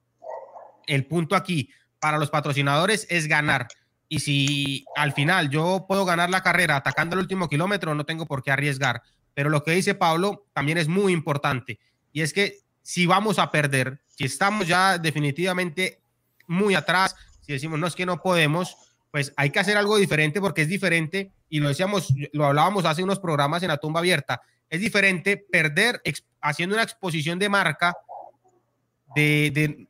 el punto aquí para los patrocinadores es ganar. Y si al final yo puedo ganar la carrera atacando el último kilómetro, no tengo por qué arriesgar. Pero lo que dice Pablo también es muy importante y es que si vamos a perder, si estamos ya definitivamente muy atrás, si decimos no es que no podemos, pues hay que hacer algo diferente porque es diferente, y lo decíamos, lo hablábamos hace unos programas en la tumba abierta, es diferente perder haciendo una exposición de marca de,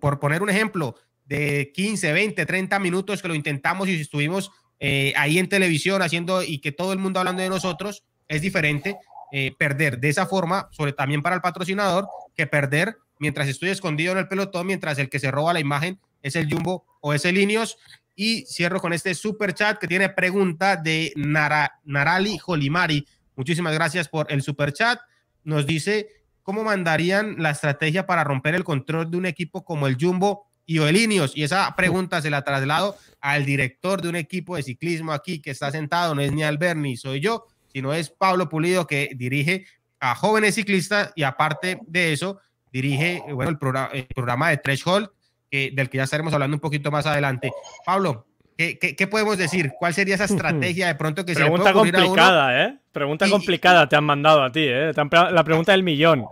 por poner un ejemplo, de 15, 20, 30 minutos que lo intentamos y estuvimos eh, ahí en televisión haciendo y que todo el mundo hablando de nosotros, es diferente eh, perder de esa forma, sobre también para el patrocinador, que perder mientras estoy escondido en el pelotón, mientras el que se roba la imagen es el Jumbo o es el Ineos. Y cierro con este super chat que tiene pregunta de Nara, Narali Jolimari. Muchísimas gracias por el super chat. Nos dice cómo mandarían la estrategia para romper el control de un equipo como el Jumbo y o el Ineos. Y esa pregunta se la traslado al director de un equipo de ciclismo aquí que está sentado, no es ni Alberni, soy yo sino es Pablo Pulido que dirige a jóvenes ciclistas y aparte de eso, dirige bueno, el, programa, de Threshold, que, del que ya estaremos hablando un poquito más adelante. Pablo, ¿Qué, ¿Qué, podemos decir? ¿Cuál sería esa estrategia de pronto que pregunta se le puede complicada, ¿eh? Pregunta complicada te han mandado a ti, ¿eh? La pregunta del millón.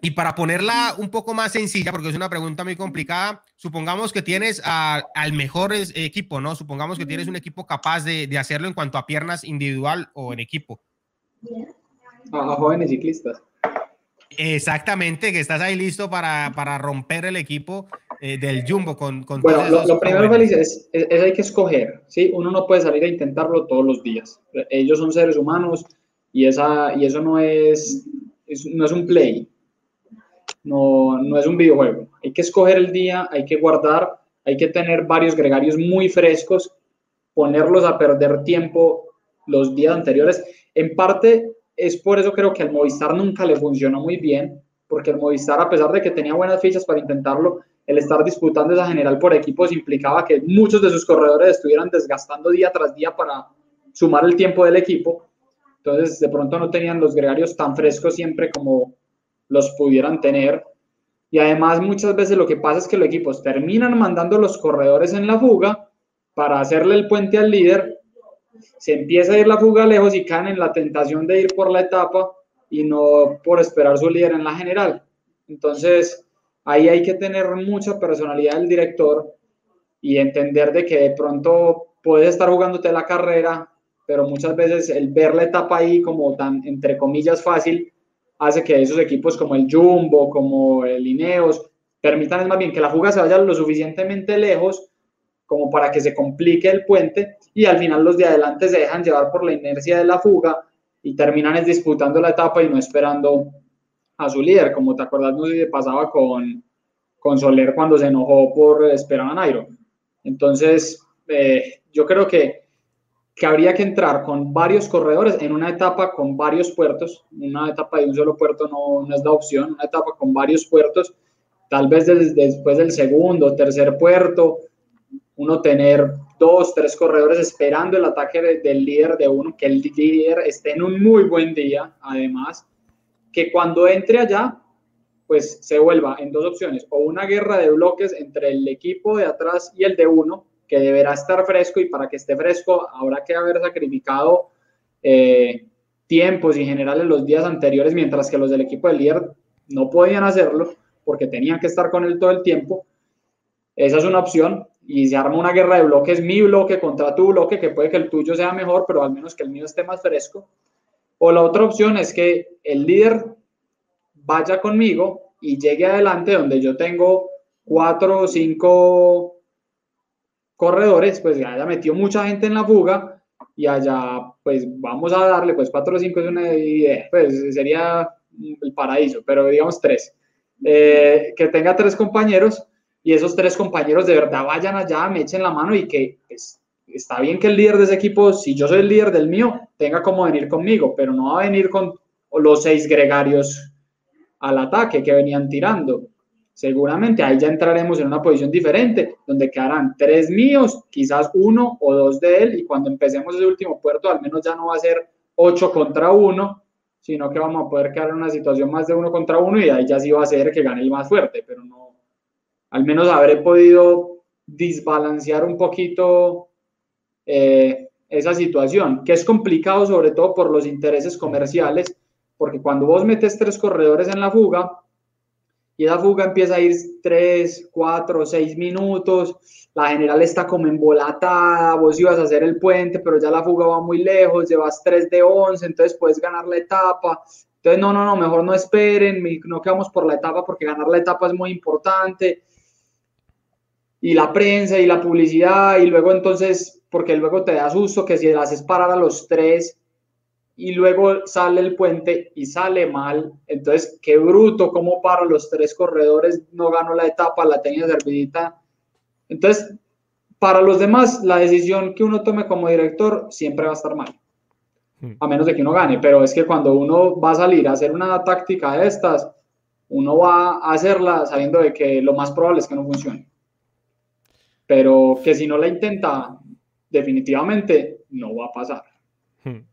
Y para ponerla un poco más sencilla, porque es una pregunta muy complicada, supongamos que tienes al mejor equipo, ¿no? Supongamos que tienes un equipo capaz de, de hacerlo en cuanto a piernas individual o en equipo. A, jóvenes ciclistas. Exactamente, que estás ahí listo para, para romper el equipo eh, del Jumbo con... con bueno, lo, primero, Félix, es, es, hay que escoger, ¿sí? Uno no puede salir a intentarlo todos los días. Ellos son seres humanos y, esa, y eso no es, no es un play, no, no es un videojuego. Hay que escoger el día, hay que guardar, hay que tener varios gregarios muy frescos, ponerlos a perder tiempo los días anteriores. En parte, es por eso creo que al Movistar nunca le funcionó muy bien, porque el Movistar, a pesar de que tenía buenas fichas para intentarlo, el estar disputando esa general por equipos implicaba que muchos de sus corredores estuvieran desgastando día tras día para sumar el tiempo del equipo. Entonces, de pronto no tenían los gregarios tan frescos siempre como los pudieran tener. Y además, muchas veces lo que pasa es que los equipos terminan mandando los corredores en la fuga para hacerle el puente al líder. Se empieza a ir la fuga lejos y caen en la tentación de ir por la etapa y no por esperar su líder en la general. Entonces, ahí hay que tener mucha personalidad del director y entender de que de pronto puedes estar jugándote la carrera, pero muchas veces el ver la etapa ahí como tan, entre comillas, fácil, hace que esos equipos como el Jumbo, como el Ineos, permitan más bien que la fuga se vaya lo suficientemente lejos como para que se complique el puente y al final los de adelante se dejan llevar por la inercia de la fuga y terminan disputando la etapa y no esperando a su líder, como te acuerdas, no sé si pasaba con, con Soler cuando se enojó por esperar a Nairo. Entonces, eh, yo creo que, que habría que entrar con varios corredores en una etapa con varios puertos. Una etapa de un solo puerto no, no es la opción, una etapa con varios puertos, tal vez después del segundo, tercer puerto, uno tener dos, tres corredores esperando el ataque del líder de uno, que el líder esté en un muy buen día, además, que cuando entre allá, pues se vuelva en dos opciones, o una guerra de bloques entre el equipo de atrás y el de uno, que deberá estar fresco y para que esté fresco habrá que haber sacrificado eh, tiempos y generales los días anteriores, mientras que los del equipo del líder no podían hacerlo porque tenían que estar con él todo el tiempo. Esa es una opción y se arma una guerra de bloques, mi bloque contra tu bloque, que puede que el tuyo sea mejor, pero al menos que el mío esté más fresco. O la otra opción es que el líder vaya conmigo y llegue adelante donde yo tengo cuatro o cinco corredores, pues ya haya metido mucha gente en la fuga y allá pues vamos a darle, pues cuatro o cinco es una idea, pues sería el paraíso, pero digamos tres. Eh, que tenga tres compañeros y esos tres compañeros de verdad vayan allá, me echen la mano y que pues, está bien que el líder de ese equipo, si yo soy el líder del mío, tenga como venir conmigo, pero no va a venir con los seis gregarios al ataque que venían tirando. Seguramente ahí ya entraremos en una posición diferente, donde quedarán tres míos, quizás uno o dos de él, y cuando empecemos ese último puerto, al menos ya no va a ser ocho contra uno, sino que vamos a poder quedar en una situación más de uno contra uno, y ahí ya sí va a ser que gane el más fuerte, pero no, al menos habré podido desbalancear un poquito eh, esa situación, que es complicado sobre todo por los intereses comerciales, porque cuando vos metes tres corredores en la fuga y esa fuga empieza a ir tres, cuatro, seis minutos, la general está como embolatada, vos ibas a hacer el puente, pero ya la fuga va muy lejos, llevas 3 de 11, entonces puedes ganar la etapa. Entonces, no, no, no, mejor no esperen, no quedamos por la etapa porque ganar la etapa es muy importante. Y la prensa y la publicidad, y luego entonces porque luego te da susto que si le haces parar a los tres y luego sale el puente y sale mal, entonces qué bruto, como para los tres corredores no ganó la etapa, la tenía servidita. Entonces, para los demás, la decisión que uno tome como director siempre va a estar mal, hmm. a menos de que uno gane, pero es que cuando uno va a salir a hacer una táctica de estas, uno va a hacerla sabiendo de que lo más probable es que no funcione. Pero que si no la intenta, definitivamente no va a pasar. Hmm.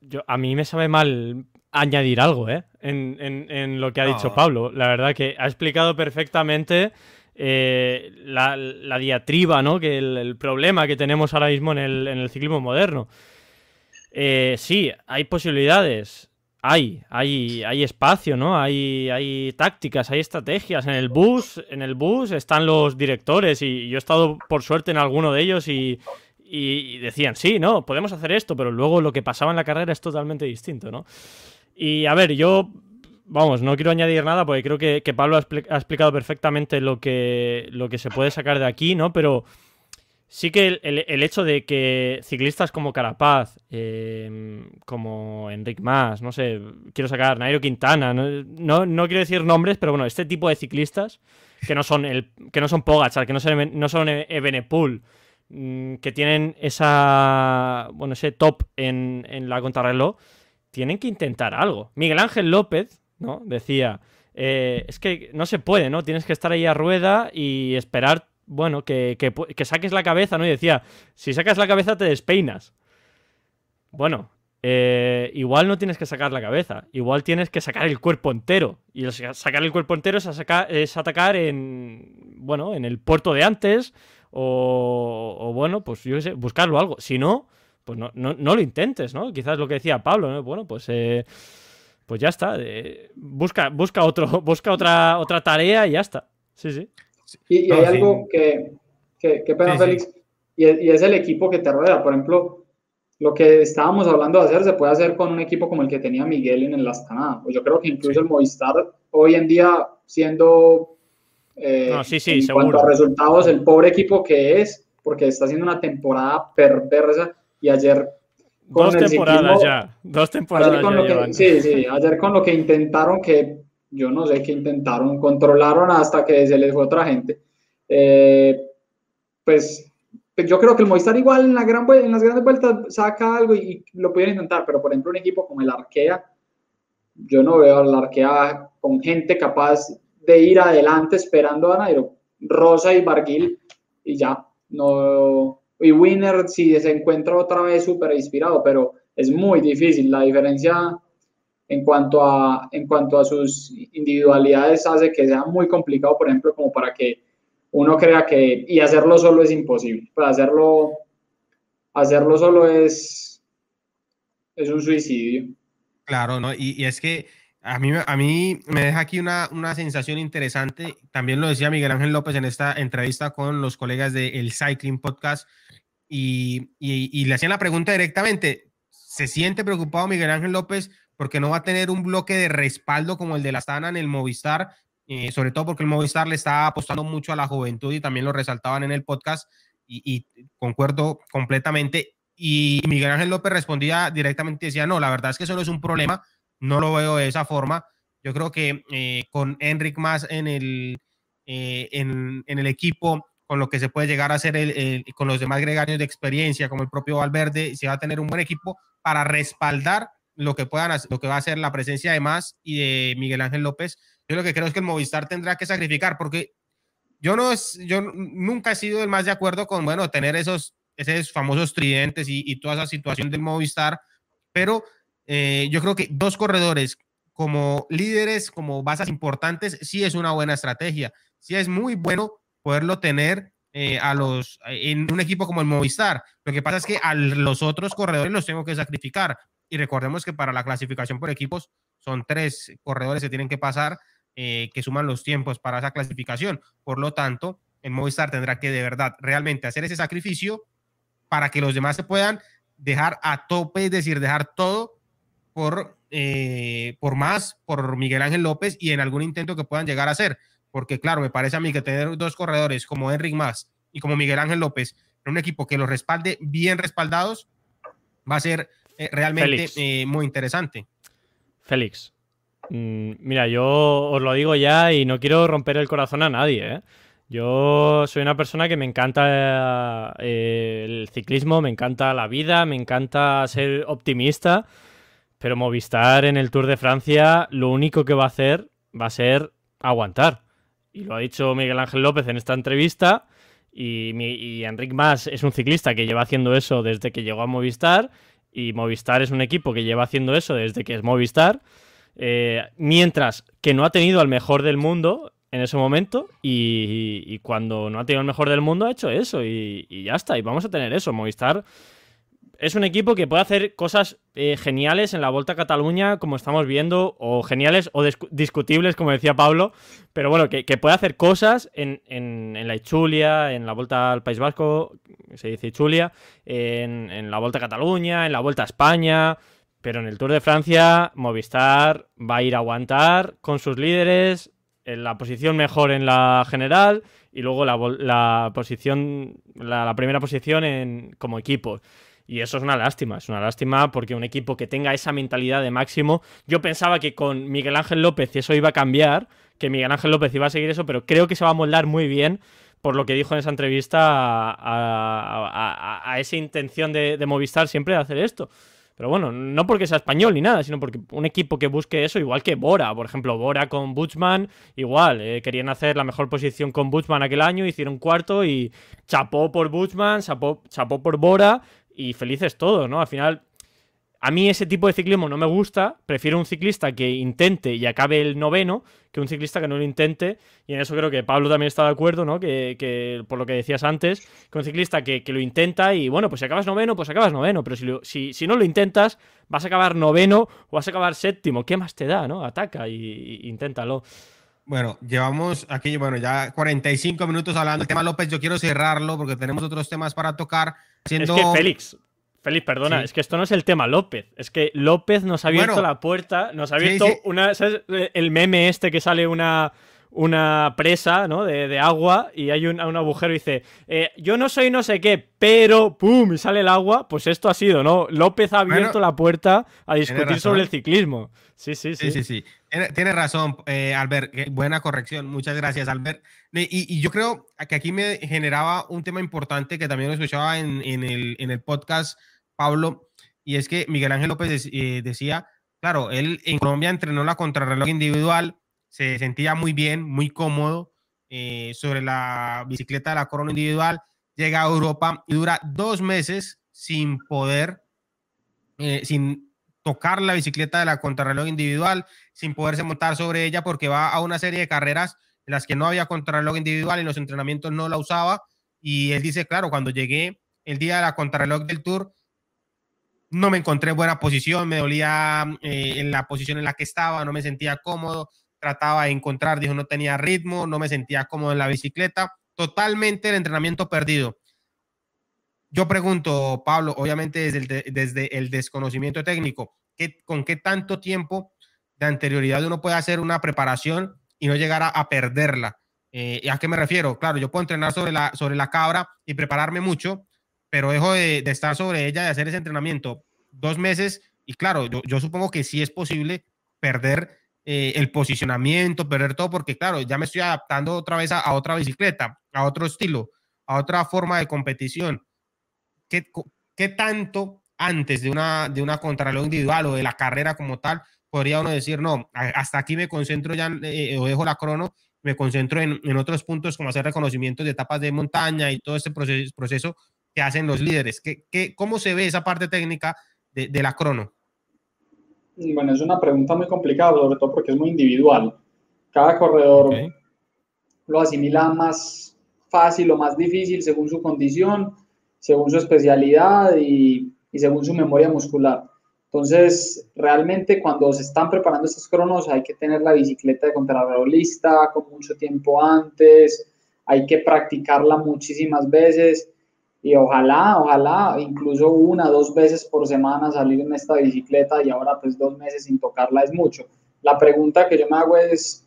Yo, a mí me sabe mal añadir algo ¿eh? en, lo que ha dicho Pablo. La verdad que ha explicado perfectamente eh, la, diatriba, ¿no? que el, problema que tenemos ahora mismo en el, ciclismo moderno. Eh, sí, hay posibilidades. Hay, hay, hay espacio, ¿no? Hay, hay tácticas, hay estrategias. En el bus, en el bus están los directores y yo he estado por suerte en alguno de ellos y, decían, sí, no, podemos hacer esto, pero luego lo que pasaba en la carrera es totalmente distinto, ¿no? Y a ver, yo, vamos, no quiero añadir nada porque creo que, Pablo ha, ha, explicado perfectamente lo que, lo que se puede sacar de aquí, ¿no? Pero Sí que el, hecho de que ciclistas como Carapaz, em, como Enric Mas, no sé, quiero sacar Nairo Quintana, no, no, quiero decir nombres, pero bueno, este tipo de ciclistas que no son el que no son Pogacar, que no son, no son Ebenepool, mm, que tienen esa bueno, ese top en, en la contrarreloj, tienen que intentar algo. Miguel Ángel López, ¿no? Decía, eh, es que no se puede, ¿no? Tienes que estar ahí a rueda y esperar, bueno, que, que, saques la cabeza, ¿no? Y decía, si sacas la cabeza te despeinas. Bueno, eh, igual no tienes que sacar la cabeza, igual tienes que sacar el cuerpo entero. Y sacar el cuerpo entero es, atacar en, bueno, en el puerto de antes o, bueno, pues yo sé, buscarlo algo. Si no, pues no, no, lo intentes, ¿no? Quizás lo que decía Pablo, ¿no? Bueno, pues, eh, pues ya está. Eh, busca, busca, otro, busca otra, otra tarea y ya está. Sí, sí. Y, hay algo que, que, que pena, Félix, Y, es, el equipo que te rodea. Por ejemplo, lo que estábamos hablando de hacer se puede hacer con un equipo como el que tenía Miguel en el Astana. Pues yo creo que incluso el Movistar hoy en día, siendo eh, no, sí, sí, en seguro. cuanto a resultados, el pobre equipo que es, porque está haciendo una temporada perversa y ayer... Con dos temporadas ya, dos temporadas ya Sí, sí, ayer con lo que intentaron, que yo no sé qué intentaron, controlaron hasta que se les fue otra gente. Eh, pues, pues yo creo que el Movistar igual en, la gran, en las grandes vueltas saca algo y, lo pudieron intentar, pero por ejemplo un equipo como el Arkea, yo no veo al Arkea con gente capaz de ir adelante esperando a Nairo. Rosa y Barguil y ya, no, y Winner si se encuentra otra vez súper inspirado, pero es muy difícil. La diferencia en cuanto, a, en cuanto a sus individualidades hace que sea muy complicado, por ejemplo, como para que uno crea que, y hacerlo solo es imposible, pues hacerlo, hacerlo solo es, es un suicidio. Claro, ¿no? Y, y es que a mí, a mí me deja aquí una, una, sensación interesante. También lo decía Miguel Ángel López en esta entrevista con los colegas del el Cycling Podcast y, y, le hacían la pregunta directamente. ¿Se siente preocupado Miguel Ángel López porque no va a tener un bloque de respaldo como el de la Astana en el Movistar? Eh, sobre todo porque el Movistar le está apostando mucho a la juventud y también lo resaltaban en el podcast y, concuerdo completamente. Y Miguel Ángel López respondía directamente y decía, no, la verdad es que eso no es un problema no lo veo de esa forma. Yo creo que eh, con Enric más en el, eh, en, el equipo, con lo que se puede llegar a hacer el, con los demás gregarios de experiencia, como el propio Valverde, se va a tener un buen equipo para respaldar lo que puedan lo que va a ser la presencia de Más y de Miguel Ángel López. Yo lo que creo es que el Movistar tendrá que sacrificar, porque yo no es, yo nunca he sido el más de acuerdo con, bueno, tener esos, esos famosos tridentes y, y toda esa situación del Movistar, pero eh, yo creo que dos corredores como líderes, como bases importantes, sí es una buena estrategia. Sí es muy bueno poderlo tener eh, a los, en un equipo como el Movistar. Lo que pasa es que a los otros corredores los tengo que sacrificar. Y recordemos que para la clasificación por equipos son tres corredores que tienen que pasar, eh, que suman los tiempos para esa clasificación. Por lo tanto, el Movistar tendrá que de verdad realmente hacer ese sacrificio para que los demás se puedan dejar a tope, es decir, dejar todo por, eh, por más, por Miguel Ángel López y en algún intento que puedan llegar a hacer. Porque claro, me parece a mí que tener dos corredores como Enric Más y como Miguel Ángel López en un equipo que los respalde bien respaldados va a ser realmente eh, muy interesante. Félix, mm, mira, yo os lo digo ya y no quiero romper el corazón a nadie. Yo soy una persona que me encanta el ciclismo, me encanta la vida, me encanta ser optimista. Pero Movistar en el Tour de Francia lo único que va a hacer va a ser aguantar. Y lo ha dicho Miguel Ángel López en esta entrevista. Y, y Enric Mas es un ciclista que lleva haciendo eso desde que llegó a Movistar. Y Movistar es un equipo que lleva haciendo eso desde que es Movistar. Eh, mientras que no ha tenido al mejor del mundo en ese momento. Y, cuando no ha tenido el mejor del mundo ha hecho eso. Y, y ya está. Y vamos a tener eso. Movistar es un equipo que puede hacer cosas eh, geniales en la Vuelta a Cataluña, como estamos viendo, o geniales o discutibles, como decía Pablo, pero bueno, que, puede hacer cosas en, la Ichulia, en la Vuelta al País Vasco, se dice Ichulia, en, la Vuelta a Cataluña, en la Vuelta a España, pero en el Tour de Francia, Movistar va a ir a aguantar con sus líderes, en la posición mejor en la general y luego la, posición, la, primera posición en, como equipo. Y eso es una lástima, es una lástima porque un equipo que tenga esa mentalidad de máximo, yo pensaba que con Miguel Ángel López eso iba a cambiar, que Miguel Ángel López iba a seguir eso, pero creo que se va a moldar muy bien por lo que dijo en esa entrevista a, esa intención de, Movistar siempre de hacer esto. Pero bueno, no porque sea español ni nada, sino porque un equipo que busque eso, igual que Bora, por ejemplo, Bora con Buchman, igual, eh, querían hacer la mejor posición con Buchman aquel año, hicieron cuarto y chapó por Buchman, chapó, chapó por Bora y felices todos, ¿no? Al final a mí ese tipo de ciclismo no me gusta, prefiero un ciclista que intente y acabe el noveno que un ciclista que no lo intente, y en eso creo que Pablo también está de acuerdo, ¿no? Que, por lo que decías antes, que un ciclista que, lo intenta y bueno, pues si acabas noveno, pues acabas noveno, pero si, si, no lo intentas, vas a acabar noveno o vas a acabar séptimo, ¿qué más te da, no? Ataca y, inténtalo. Bueno, llevamos aquí, bueno, ya 45 minutos hablando del tema López. Yo quiero cerrarlo porque tenemos otros temas para tocar. Siendo... Es que Félix, Félix, perdona, es que esto no es el tema López. Es que López nos ha abierto la puerta, nos ha abierto una. ¿Sabes el meme este que sale una, una presa, ¿no? De, agua y hay un, agujero y dice: eh, Yo no soy no sé qué, pero ¡pum! y sale el agua. Pues esto ha sido, ¿no? López ha abierto la puerta a discutir sobre el ciclismo. Sí, sí, sí. Sí, sí, Tienes razón, eh, Albert. Buena corrección. Muchas gracias, Albert. Y, yo creo que aquí me generaba un tema importante que también lo escuchaba en, el, en el podcast Pablo, y es que Miguel Ángel López eh, decía, claro, él en Colombia entrenó la contrarreloj individual, se sentía muy bien, muy cómodo eh, sobre la bicicleta de la corona individual, llega a Europa y dura dos meses sin poder, eh, sin tocar la bicicleta de la contrarreloj individual, sin poderse montar sobre ella porque va a una serie de carreras en las que no había contrarreloj individual en los entrenamientos no la usaba. Y él dice, claro, cuando llegué el día de la contrarreloj del Tour, no me encontré en buena posición, me dolía eh, en la posición en la que estaba, no me sentía cómodo, trataba de encontrar, dijo, no tenía ritmo, no me sentía cómodo en la bicicleta, totalmente el entrenamiento perdido. Yo pregunto, Pablo, obviamente desde el, desde el desconocimiento técnico, ¿qué, ¿con qué tanto tiempo de anterioridad uno puede hacer una preparación y no llegar a, perderla? Eh, ¿A qué me refiero? Claro, yo puedo entrenar sobre la, sobre la cabra y prepararme mucho, pero dejo de, estar sobre ella, de hacer ese entrenamiento dos meses, y claro, yo, supongo que sí es posible perder eh, el posicionamiento, perder todo, porque claro, ya me estoy adaptando otra vez a, otra bicicleta, a otro estilo, a otra forma de competición. ¿Qué, qué tanto antes de una, de una contrarreloj individual o de la carrera como tal, podría uno decir, no, hasta aquí me concentro ya eh, o dejo la crono, me concentro en, en, otros puntos como hacer reconocimientos de etapas de montaña y todo este proceso, proceso que hacen los líderes. ¿Qué, qué, cómo se ve esa parte técnica de, de, la crono? Bueno, es una pregunta muy complicada, sobre todo porque es muy individual. Cada corredor lo asimila más fácil o más difícil según su condición, según su especialidad y, y según su memoria muscular. Entonces, realmente cuando se están preparando estos cronos hay que tener la bicicleta de contrarreloj lista con mucho tiempo antes, hay que practicarla muchísimas veces y ojalá, ojalá, incluso una, dos veces por semana salir en esta bicicleta y ahora pues dos meses sin tocarla es mucho. La pregunta que yo me hago es,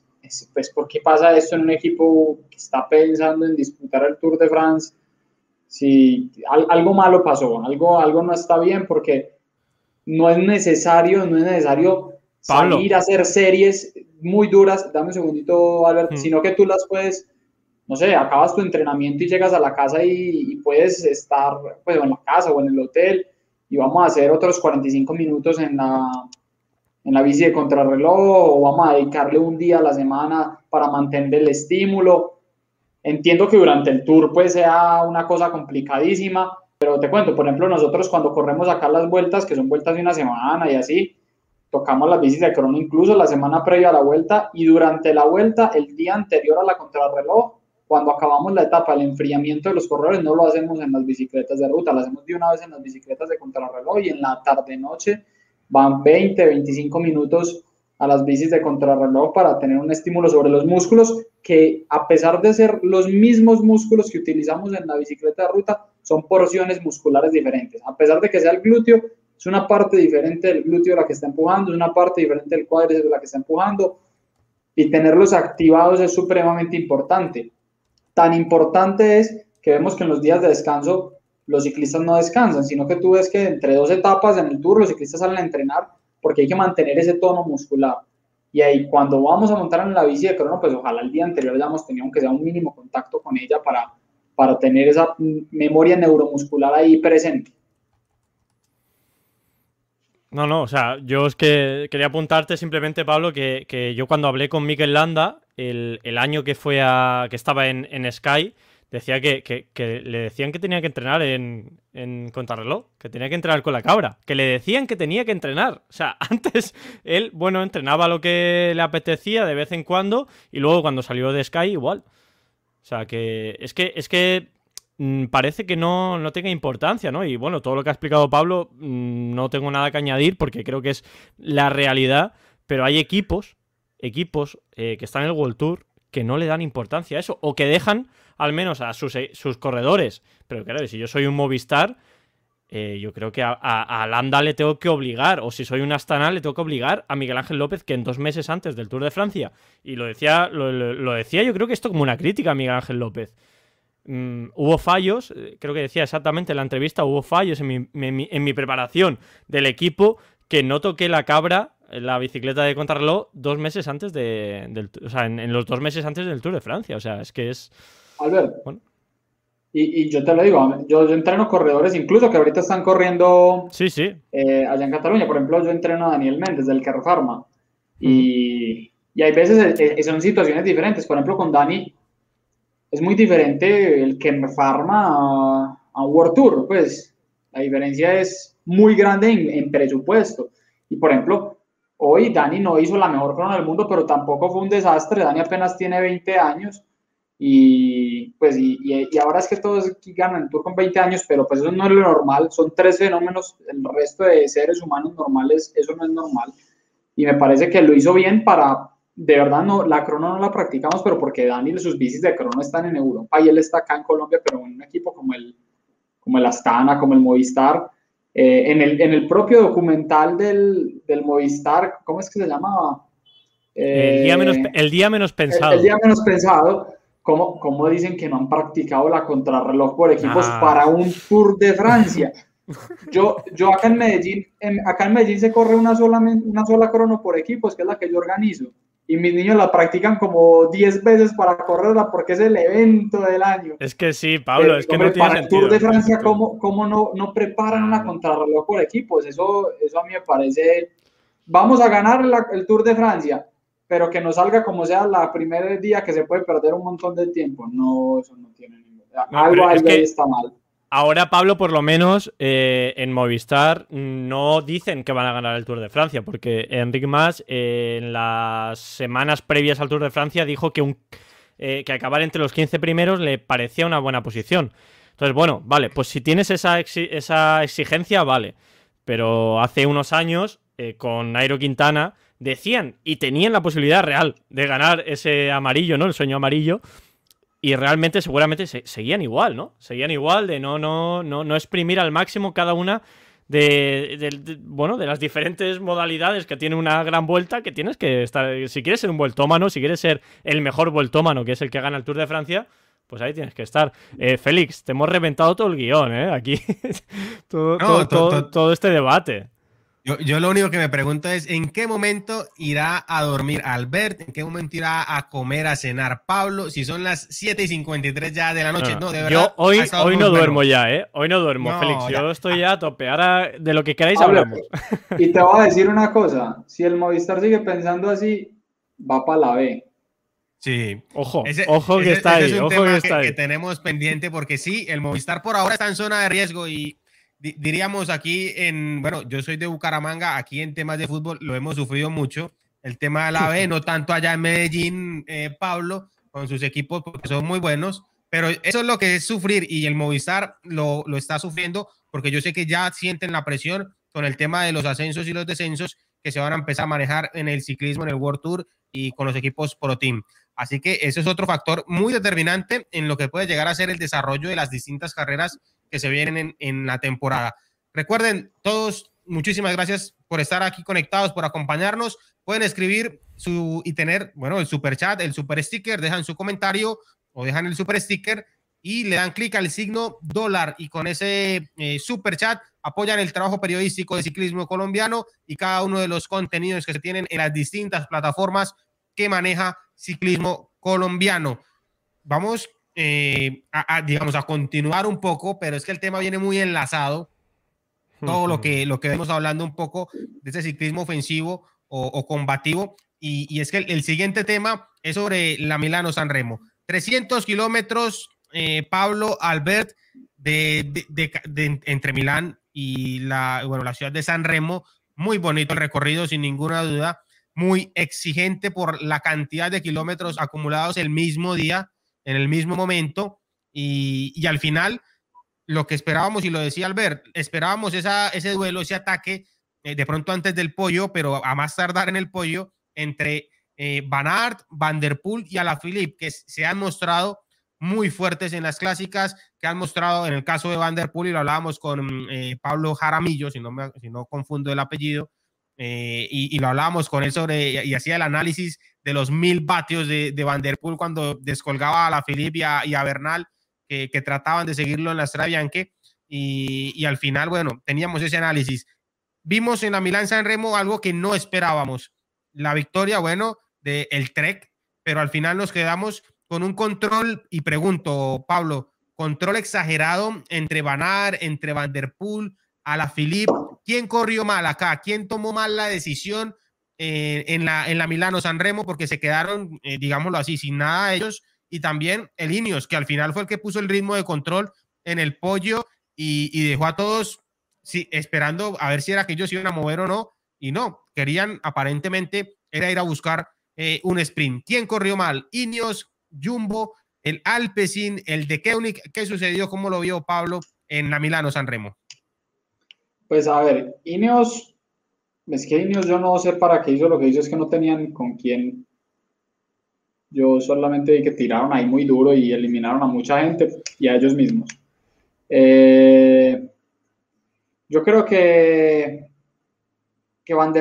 pues, ¿por qué pasa esto en un equipo que está pensando en disputar el Tour de France? Si algo malo pasó, algo, algo no está bien porque no es necesario, no es necesario salir a hacer series muy duras, dame un segundito, Albert, mm. sino que tú las puedes no sé, acabas tu entrenamiento y llegas a la casa y, puedes estar pues, en la casa o en el hotel y vamos a hacer otros 45 minutos en la, en la bici de contrarreloj o vamos a dedicarle un día a la semana para mantener el estímulo. Entiendo que durante el tour pues sea una cosa complicadísima, pero te cuento, por ejemplo, nosotros cuando corremos acá las vueltas, que son vueltas de una semana y así, tocamos las bicis de crono incluso la semana previa a la vuelta y durante la vuelta, el día anterior a la contrarreloj, cuando acabamos la etapa, el enfriamiento de los corredores, no lo hacemos en las bicicletas de ruta, lo hacemos de una vez en las bicicletas de contrarreloj y en la tarde-noche van 20, 25 minutos a las bicis de contrarreloj para tener un estímulo sobre los músculos que a pesar de ser los mismos músculos que utilizamos en la bicicleta de ruta, son porciones musculares diferentes. A pesar de que sea el glúteo, es una parte diferente del glúteo la que está empujando, es una parte diferente del cuádriceps la que está empujando y tenerlos activados es supremamente importante. Tan importante es que vemos que en los días de descanso los ciclistas no descansan, sino que tú ves que entre dos etapas en el tour los ciclistas salen a entrenar porque hay que mantener ese tono muscular. Y ahí cuando vamos a montar en la bici de crono, pues ojalá el día anterior hayamos tenido aunque sea un mínimo contacto con ella para, para tener esa memoria neuromuscular ahí presente. No, no, o sea, yo es que quería apuntarte simplemente, Pablo, que, yo cuando hablé con Mikel Landa, el, año que fue a. que estaba en, Sky, decía que, le decían que tenía que entrenar en, en contrarreloj, que tenía que entrenar con la cabra, que le decían que tenía que entrenar. O sea, antes él, bueno, entrenaba lo que le apetecía de vez en cuando y luego cuando salió de Sky igual. O sea, que es que es que mm, parece que no, no tenga importancia, ¿no? Y bueno, todo lo que ha explicado Pablo mm, no tengo nada que añadir porque creo que es la realidad, pero hay equipos, equipos eh, que están en el World Tour que no le dan importancia a eso o que dejan al menos a sus, eh, sus corredores. Pero claro, si yo soy un Movistar, eh, yo creo que a, a, Landa le tengo que obligar, o si soy un Astana, le tengo que obligar a Miguel Ángel López, que en dos meses antes del Tour de Francia, y lo decía, lo, decía yo creo que esto como una crítica a Miguel Ángel López. Mm, hubo fallos, creo que decía exactamente en la entrevista, hubo fallos en mi, en mi, preparación del equipo que no toqué la cabra, la bicicleta de contrarreloj, dos meses antes de, del, o sea, en los dos meses antes del Tour de Francia. O sea, es que es... Albert, y, yo te lo digo, yo, yo, entreno corredores, incluso que ahorita están corriendo sí, sí. Eh, allá en Cataluña. Por ejemplo, yo entreno a Daniel Méndez del Carro Pharma. Y, y, hay veces eh, eh, son situaciones diferentes. Por ejemplo, con Dani es muy diferente el que me farma a, a World Tour. Pues la diferencia es muy grande en, en presupuesto. Y por ejemplo, hoy Dani no hizo la mejor crono del mundo, pero tampoco fue un desastre. Dani apenas tiene 20 años y pues y, ahora es que todos ganan el Tour con 20 años, pero pues eso no es lo normal, son tres fenómenos, el resto de seres humanos normales, eso no es normal. Y me parece que lo hizo bien para, de verdad, no, la crono no la practicamos, pero porque Daniel sus bicis de crono están en Europa y él está acá en Colombia, pero en un equipo como el, como el Astana, como el Movistar. Eh, en, el, en el propio documental del, del Movistar, ¿cómo es que se llamaba? el, día menos, el día menos pensado. el día menos pensado ¿Cómo, ¿Cómo, dicen que no han practicado la contrarreloj por equipos ah. para un Tour de Francia? Yo, yo acá en Medellín, acá en Medellín se corre una sola, una sola crono por equipos, que es la que yo organizo. Y mis niños la practican como 10 veces para correrla porque es el evento del año. Es que sí, Pablo, es que no tiene Para el Tour de Francia, ¿cómo, cómo no, no preparan una contrarreloj por equipos? Eso, eso a mí me parece... Vamos a ganar el Tour de Francia pero que no salga como sea la primer día que se puede perder un montón de tiempo. No, eso no tiene ningún... algo, algo está mal. Ahora, Pablo, por lo menos eh, en Movistar no dicen que van a ganar el Tour de Francia, porque Enrique Mas eh, en las semanas previas al Tour de Francia dijo que, un, eh, que acabar entre los 15 primeros le parecía una buena posición. Entonces, bueno, vale, pues si tienes esa, esa exigencia, vale. Pero hace unos años, con Nairo Quintana, decían y tenían la posibilidad real de ganar ese amarillo, ¿no? El sueño amarillo. Y realmente seguramente seguían igual, ¿no? Seguían igual de no, no, no, no exprimir al máximo cada una de, bueno, de las diferentes modalidades que tiene una gran vuelta que tienes que estar. Si quieres ser un vueltómano, si quieres ser el mejor vueltómano, que es el que gana el Tour de Francia, pues ahí tienes que estar. Eh, Félix, te hemos reventado todo el guion, ¿eh? Aquí. todo este debate. Yo, lo único que me pregunto es, ¿en qué momento irá a dormir Albert? ¿En qué momento irá a comer, a cenar Pablo? Si son las 7 y 53 ya de la noche. No, de verdad. Yo hoy, hoy no duermo ya, ¿eh? Hoy no duermo, Félix. Yo estoy ya a tope. Ahora, de lo que queráis hablamos. Y te voy a decir una cosa. Si el Movistar sigue pensando así, va para la B. Sí. Ojo, ojo que está ahí. ojo que, está ahí. que tenemos pendiente porque sí, el Movistar por ahora está en zona de riesgo y diríamos aquí en, bueno, yo soy de Bucaramanga, aquí en temas de fútbol lo hemos sufrido mucho. El tema de la B, no tanto allá en Medellín, eh, Pablo, con sus equipos, porque son muy buenos, pero eso es lo que es sufrir y el Movistar lo, lo está sufriendo porque yo sé que ya sienten la presión con el tema de los ascensos y los descensos que se van a empezar a manejar en el ciclismo, en el World Tour y con los equipos Pro Team. Así que ese es otro factor muy determinante en lo que puede llegar a ser el desarrollo de las distintas carreras que se vienen en, la temporada. Recuerden, todos, muchísimas gracias por estar aquí conectados, por acompañarnos. Pueden escribir su y tener, bueno, el super chat, el super sticker, dejan su comentario o dejan el super sticker y le dan clic al signo dólar y con ese eh, super chat apoyan el trabajo periodístico de ciclismo colombiano y cada uno de los contenidos que se tienen en las distintas plataformas que maneja ciclismo colombiano. Vamos eh, a, digamos, a continuar un poco, pero es que el tema viene muy enlazado todo lo que, lo que vemos hablando un poco de ese ciclismo ofensivo o, combativo. Y, es que el, siguiente tema es sobre la Milano San Remo. 300 kilómetros, eh, Pablo Albert, de, entre Milán y la, bueno, la ciudad de San Remo. Muy bonito el recorrido, sin ninguna duda. Muy exigente por la cantidad de kilómetros acumulados el mismo día, en el mismo momento. Y, y al final, lo que esperábamos, y lo decía Albert, esperábamos esa, ese duelo, ese ataque, eh, de pronto antes del pollo, pero a más tardar en el pollo, entre eh, Van Der Poel y Alaphilippe, que se han mostrado muy fuertes en las clásicas, que han mostrado en el caso de Van Der Poel, y lo hablábamos con eh, Pablo Jaramillo, si no, si no confundo el apellido, eh, y, lo hablábamos con él sobre, y, hacía el análisis de los mil vatios de, de Van Der Poel cuando descolgaba a la Philippe y a Bernal que, trataban de seguirlo en la Estrada y, y, al final, bueno, teníamos ese análisis. Vimos en la Milán San Remo algo que no esperábamos, la victoria, bueno, del el Trek, pero al final nos quedamos con un control, y pregunto, Pablo, control exagerado entre Banar, entre Van Der Poel, a la Philippe, ¿quién corrió mal acá? ¿Quién tomó mal la decisión eh, en, la, en la Milano San Remo? Porque se quedaron, eh, digámoslo así, sin nada ellos y también el Ineos, que al final fue el que puso el ritmo de control en el pollo y, dejó a todos sí, esperando a ver si era que ellos iban a mover o no, y no, querían aparentemente era ir a buscar eh, un sprint. ¿Quién corrió mal? Ineos, Jumbo, el Alpecin, el de Koenig. ¿Qué sucedió? ¿Cómo lo vio Pablo en la Milano San Remo? Pues a ver, Ineos, es que Ineos yo no sé para qué hizo lo que hizo, es que no tenían con quién yo solamente vi que tiraron ahí muy duro y eliminaron a mucha gente y a ellos mismos. Eh, yo creo que, que Van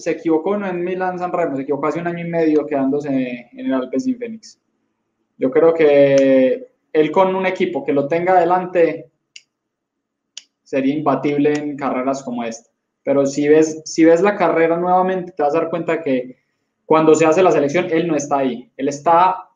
se equivocó no en Milan San Remo, se equivocó hace un año y medio quedándose en el Alpecin Phoenix. Yo creo que él con un equipo que lo tenga adelante sería imbatible en carreras como esta. Pero si ves, si ves la carrera nuevamente, te vas a dar cuenta que cuando se hace la selección, él no está ahí. Él está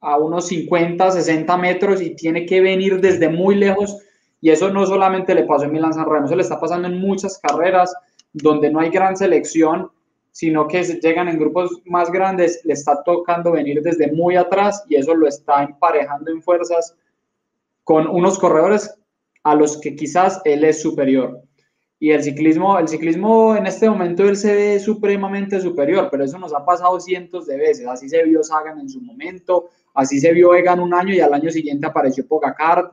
a unos 50, 60 metros y tiene que venir desde muy lejos. Y eso no solamente le pasó en Milan San Remo, eso le está pasando en muchas carreras donde no hay gran selección, sino que llegan en grupos más grandes, le está tocando venir desde muy atrás y eso lo está emparejando en fuerzas con unos corredores a los que quizás él es superior. Y el ciclismo, el ciclismo en este momento él se ve supremamente superior, pero eso nos ha pasado cientos de veces. Así se vio Sagan en su momento, así se vio Egan un año y al año siguiente apareció Pogacar.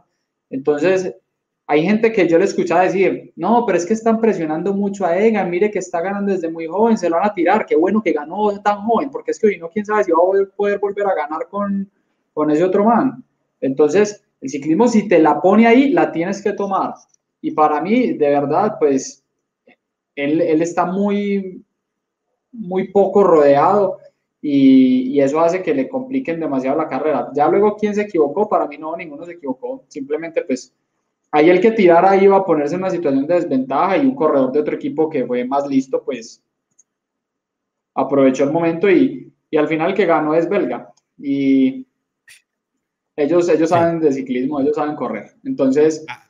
Entonces, hay gente que yo le escuchaba decir, no, pero es que están presionando mucho a Egan, mire que está ganando desde muy joven, se lo van a tirar, qué bueno que ganó tan joven, porque es que hoy no, quién sabe si va a poder volver a ganar con, con ese otro man. Entonces, el ciclismo, si te la pone ahí, la tienes que tomar. Y para mí, de verdad, pues, él, él está muy, muy poco rodeado y, y, eso hace que le compliquen demasiado la carrera. Ya luego, ¿quién se equivocó? Para mí no, ninguno se equivocó. Simplemente, pues, ahí el que tirara iba a ponerse en una situación de desventaja y un corredor de otro equipo que fue más listo, pues, aprovechó el momento y, y al final el que ganó es belga. Y ellos, ellos saben de ciclismo, ellos saben correr. Entonces, ah,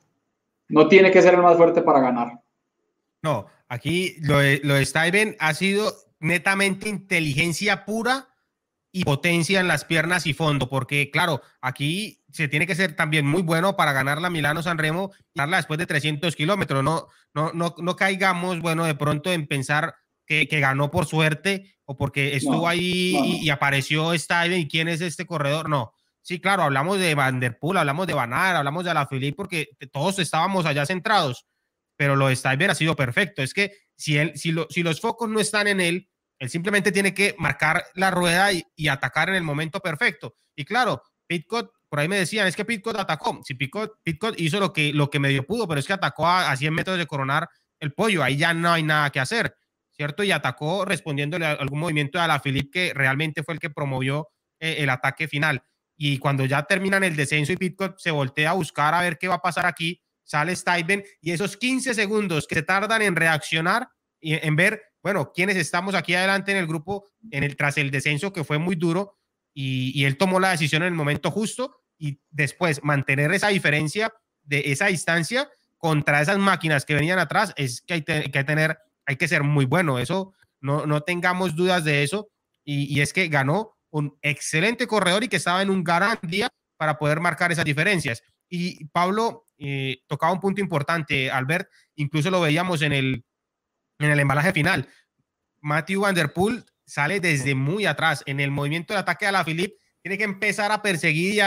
no tiene que ser el más fuerte para ganar. No, aquí lo de, lo de ha sido netamente inteligencia pura y potencia en las piernas y fondo, porque claro, aquí se tiene que ser también muy bueno para ganar la Milano San Remo, darla después de 300 kilómetros. No, no, no, no caigamos, bueno, de pronto en pensar que, ganó por suerte o porque estuvo ahí Y, apareció Steven y quién es este corredor. No, Sí, claro, hablamos de Van Der Poel, hablamos de Van hablamos de Alaphilippe porque todos estábamos allá centrados, pero lo de Stuyven ha sido perfecto. Es que si, él, si, los focos no están en él, él simplemente tiene que marcar la rueda y, atacar en el momento perfecto. Y claro, Pitcott, por ahí me decían, es que Pitcott atacó. Si Pitcott, Pitcott hizo lo que, lo que medio pudo, pero es que atacó a, 100 metros de coronar el pollo. Ahí ya no hay nada que hacer, ¿cierto? Y atacó respondiéndole a algún movimiento de Alaphilippe que realmente fue el que promovió eh, el ataque final y cuando ya terminan el descenso y Pitcock se voltea a buscar a ver qué va a pasar aquí, sale Stuyven y esos 15 segundos que se tardan en reaccionar y en ver, bueno, quiénes estamos aquí adelante en el grupo en el, tras el descenso que fue muy duro y, y él tomó la decisión en el momento justo y después mantener esa diferencia de esa distancia contra esas máquinas que venían atrás, es que hay que tener, hay que ser muy bueno. Eso, no, no tengamos dudas de eso. Y, y es que ganó un excelente corredor y que estaba en un gran día para poder marcar esas diferencias. Y Pablo eh, tocaba un punto importante, Albert, incluso lo veíamos en el, en el embalaje final. Matthew Van Der Poel sale desde muy atrás. En el movimiento de ataque a la Philip, tiene que empezar a perseguir y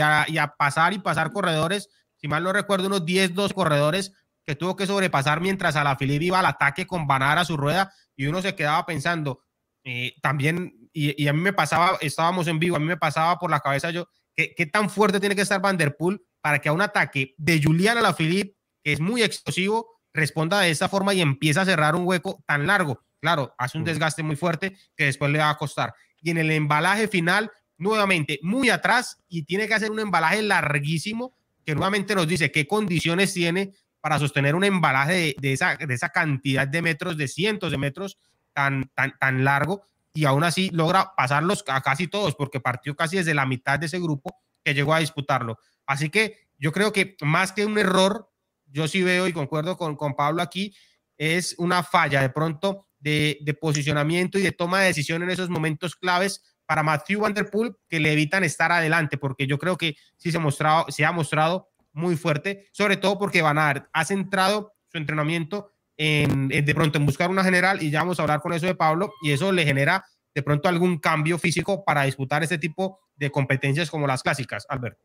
a, y a, pasar y pasar corredores. Si mal no recuerdo, unos 10, 2 corredores que tuvo que sobrepasar mientras a la Philip iba al ataque con Banar a su rueda y uno se quedaba pensando, eh, también, y, y, a mí me pasaba, estábamos en vivo, a mí me pasaba por la cabeza yo, ¿qué, qué tan fuerte tiene que estar Van Der Poel para que a un ataque de Julian a la Philip, que es muy explosivo, responda de esa forma y empieza a cerrar un hueco tan largo? Claro, hace un desgaste muy fuerte que después le va a costar. Y en el embalaje final, nuevamente, muy atrás y tiene que hacer un embalaje larguísimo que nuevamente nos dice qué condiciones tiene para sostener un embalaje de, esa, de esa cantidad de metros, de cientos de metros tan, tan, tan largo y aún así logra pasarlos a casi todos porque partió casi desde la mitad de ese grupo que llegó a disputarlo. Así que yo creo que más que un error, yo sí veo y concuerdo con, con Pablo aquí, es una falla de pronto de, de, posicionamiento y de toma de decisión en esos momentos claves para Matthew Van Der Poel que le evitan estar adelante, porque yo creo que sí se ha mostrado muy fuerte, sobre todo porque Van Aert ha centrado su entrenamiento en, en, de pronto en buscar una general y ya vamos a hablar con eso de Pablo y eso le genera de pronto algún cambio físico para disputar este tipo de competencias como las clásicas, Albert.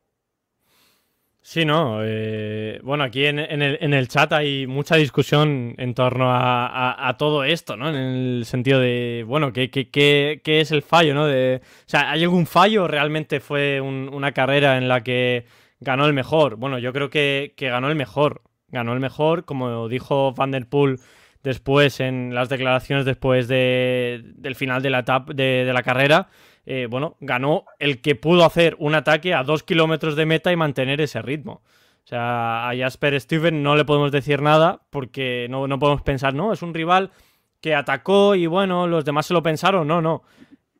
Sí, no. Eh, bueno, aquí en, el, en, el, chat hay mucha discusión en torno a, todo esto, ¿no? En el sentido de, bueno, ¿qué, qué, qué, qué es el fallo, ¿no? De, o sea, ¿hay algún fallo? ¿Realmente fue un, una carrera en la que ganó el mejor? Bueno, yo creo que, que ganó el mejor. Ganó el mejor, como dijo Van Der Poel después en las declaraciones después de, del final de la, etapa, de, la carrera eh, bueno, ganó el que pudo hacer un ataque a dos kilómetros de meta y mantener ese ritmo. O sea, a Jasper Steven no le podemos decir nada porque no, no podemos pensar, no, es un rival que atacó y bueno, los demás se lo pensaron. No, no.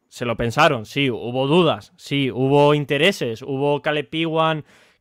Se lo pensaron, sí, hubo dudas, sí, hubo intereses, hubo Caleb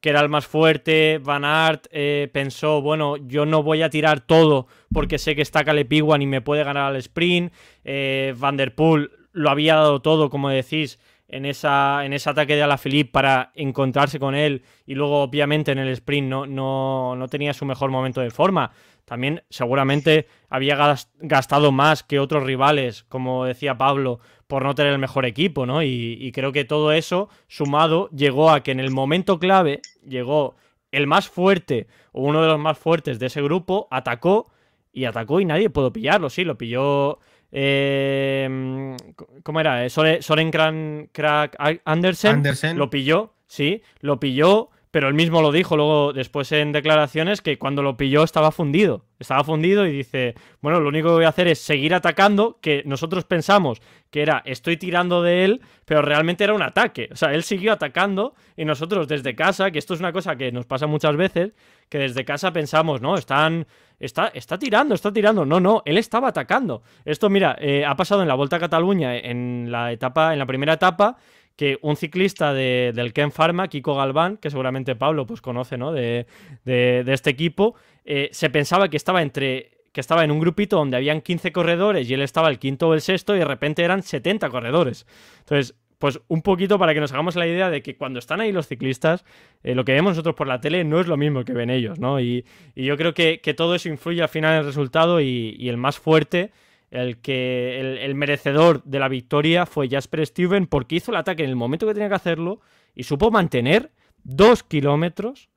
que era el más fuerte, Van Aert eh, pensó, bueno, yo no voy a tirar todo porque sé que está Caleb y me puede ganar al sprint, eh, Van Der Poel lo había dado todo, como decís, en, esa, en ese ataque de Alaphilippe para encontrarse con él y luego obviamente en el sprint no, no, no tenía su mejor momento de forma. También seguramente había gastado más que otros rivales, como decía Pablo, por no tener el mejor equipo, ¿no? Y, y creo que todo eso, sumado, llegó a que en el momento clave llegó el más fuerte o uno de los más fuertes de ese grupo, atacó y atacó y nadie pudo pillarlo, sí, lo pilló eh, ¿Cómo era? Soren Crack Andersen, Andersen, lo pilló, sí, lo pilló, pero él mismo lo dijo luego después en declaraciones que cuando lo pilló estaba fundido. Estaba fundido y dice, bueno, lo único que voy a hacer es seguir atacando, que nosotros pensamos que era estoy tirando de él, pero realmente era un ataque. O sea, él siguió atacando y nosotros desde casa, que esto es una cosa que nos pasa muchas veces, que desde casa pensamos, no, están Está, está tirando, está tirando. No, no, él estaba atacando. Esto, mira, eh, ha pasado en la Vuelta a Cataluña, en la etapa, en la primera etapa, que un ciclista de, del Ken Pharma, Kiko Galván, que seguramente Pablo pues conoce, ¿no? De, de, este equipo, eh, se pensaba que estaba entre que estaba en un grupito donde habían 15 corredores y él estaba el quinto o el sexto y de repente eran 70 corredores. Entonces, pues un poquito para que nos hagamos la idea de que cuando están ahí los ciclistas, eh, lo que vemos nosotros por la tele no es lo mismo que ven ellos, ¿no? Y, y yo creo que, que, todo eso influye al final en el resultado y, y el más fuerte, el que el, merecedor de la victoria fue Jasper Steven porque hizo el ataque en el momento que tenía que hacerlo y supo mantener dos kilómetros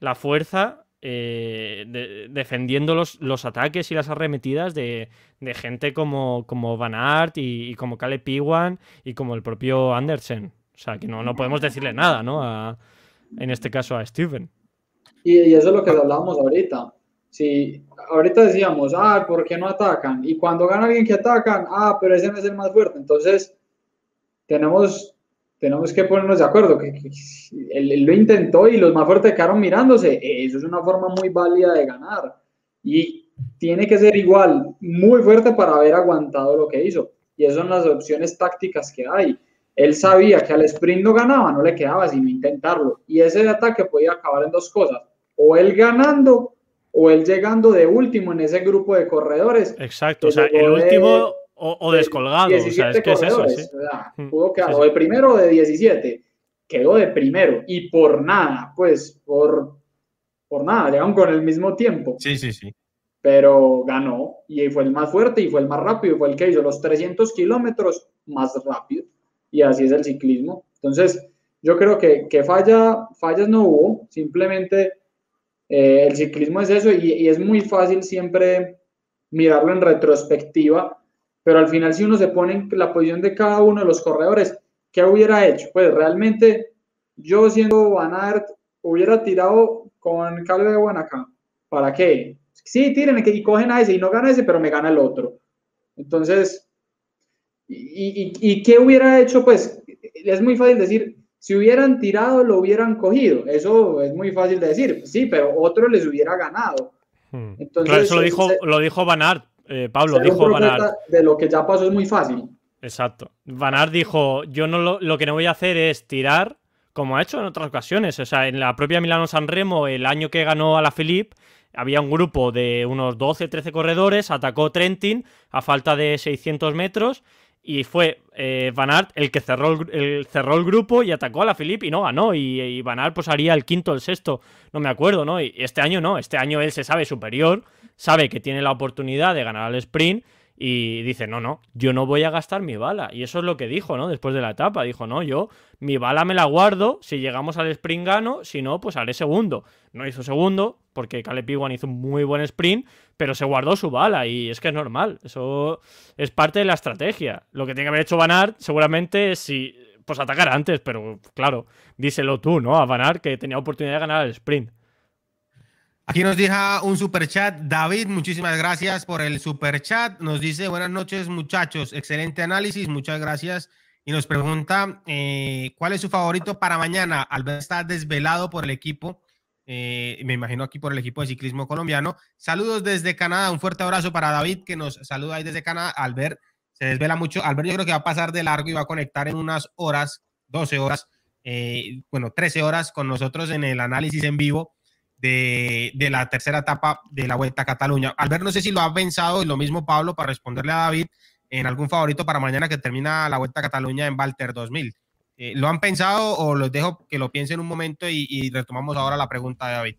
la fuerza eh, de, defendiendo los, los, ataques y las arremetidas de, de gente como, como Van Aert y, como Caleb Iwan y como el propio Andersen. O sea, que no, no podemos decirle nada, ¿no? A, en este caso a Steven. Y, y, eso es lo que hablábamos ahorita. Si ahorita decíamos, ah, ¿por qué no atacan? Y cuando gana alguien que atacan, ah, pero ese no es el más fuerte. Entonces, tenemos tenemos que ponernos de acuerdo, que, él, lo intentó y los más fuertes quedaron mirándose, eso es una forma muy válida de ganar y tiene que ser igual, muy fuerte para haber aguantado lo que hizo y esas son las opciones tácticas que hay. Él sabía que al sprint no ganaba, no le quedaba sino intentarlo y ese ataque podía acabar en dos cosas, o él ganando o él llegando de último en ese grupo de corredores. Exacto, o sea, el último o, descolgado, o sea, es que es eso. ¿sí? Mm, pudo quedar o de primero o de 17, quedó de primero y por nada, pues por, por nada, llegaron con el mismo tiempo. Sí, sí, sí. Pero ganó y fue el más fuerte y fue el más rápido, y fue el que hizo los 300 kilómetros más rápido y así es el ciclismo. Entonces, yo creo que, que falla, fallas no hubo, simplemente eh, el ciclismo es eso y, es muy fácil siempre mirarlo en retrospectiva, pero al final si uno se pone en la posición de cada uno de los corredores, ¿qué hubiera hecho? Pues realmente yo siendo Van Aert hubiera tirado con Calve de acá. ¿Para qué? Sí, tiren y cogen a ese y no gana ese, pero me gana el otro. Entonces, ¿y, y, y qué hubiera hecho? Pues es muy fácil decir, si hubieran tirado, lo hubieran cogido. Eso es muy fácil de decir, sí, pero otro les hubiera ganado. Hmm. Entonces, eso lo dijo, lo dijo Van Aert, eh, Pablo, dijo Van Aert. De lo que ya pasó es muy fácil. Exacto. Van Aert dijo, yo no lo, que no voy a hacer es tirar, como ha hecho en otras ocasiones. O sea, en la propia Milano San Remo, el año que ganó a la Philippe, había un grupo de unos 12, 13 corredores, atacó Trentin a falta de 600 metros y fue eh, Van Aert el que cerró el, cerró el grupo y atacó a la Philippe y no ganó. Y, Van Aert pues haría el quinto el sexto, no me acuerdo, ¿no? Y este año no, este año él se sabe superior, sabe que tiene la oportunidad de ganar al sprint y dice, no, no, yo no voy a gastar mi bala. Y eso es lo que dijo, ¿no? Después de la etapa. Dijo, no, yo mi bala me la guardo, si llegamos al sprint gano, si no, pues haré segundo. No hizo segundo, porque Caleb Iwan hizo un muy buen sprint, pero se guardó su bala y es que es normal. Eso es parte de la estrategia. Lo que tiene que haber hecho Van seguramente si, pues atacar antes, pero claro, díselo tú, ¿no? A Van que tenía oportunidad de ganar el sprint. Aquí nos deja un super chat. David, muchísimas gracias por el super chat. Nos dice buenas noches, muchachos. Excelente análisis, muchas gracias. Y nos pregunta eh, cuál es su favorito para mañana. Albert está desvelado por el equipo. Eh, me imagino aquí por el equipo de ciclismo colombiano. Saludos desde Canadá. Un fuerte abrazo para David que nos saluda ahí desde Canadá. Albert se desvela mucho. Albert yo creo que va a pasar de largo y va a conectar en unas horas, 12 horas, eh, bueno, 13 horas con nosotros en el análisis en vivo de, la tercera etapa de la Vuelta a Cataluña. Albert, no sé si lo ha pensado, y lo mismo Pablo, para responderle a David, en algún favorito para mañana que termina la Vuelta a Cataluña en Walter 2000. Eh, ¿Lo han pensado o los dejo que lo piensen un momento y, retomamos ahora la pregunta de David?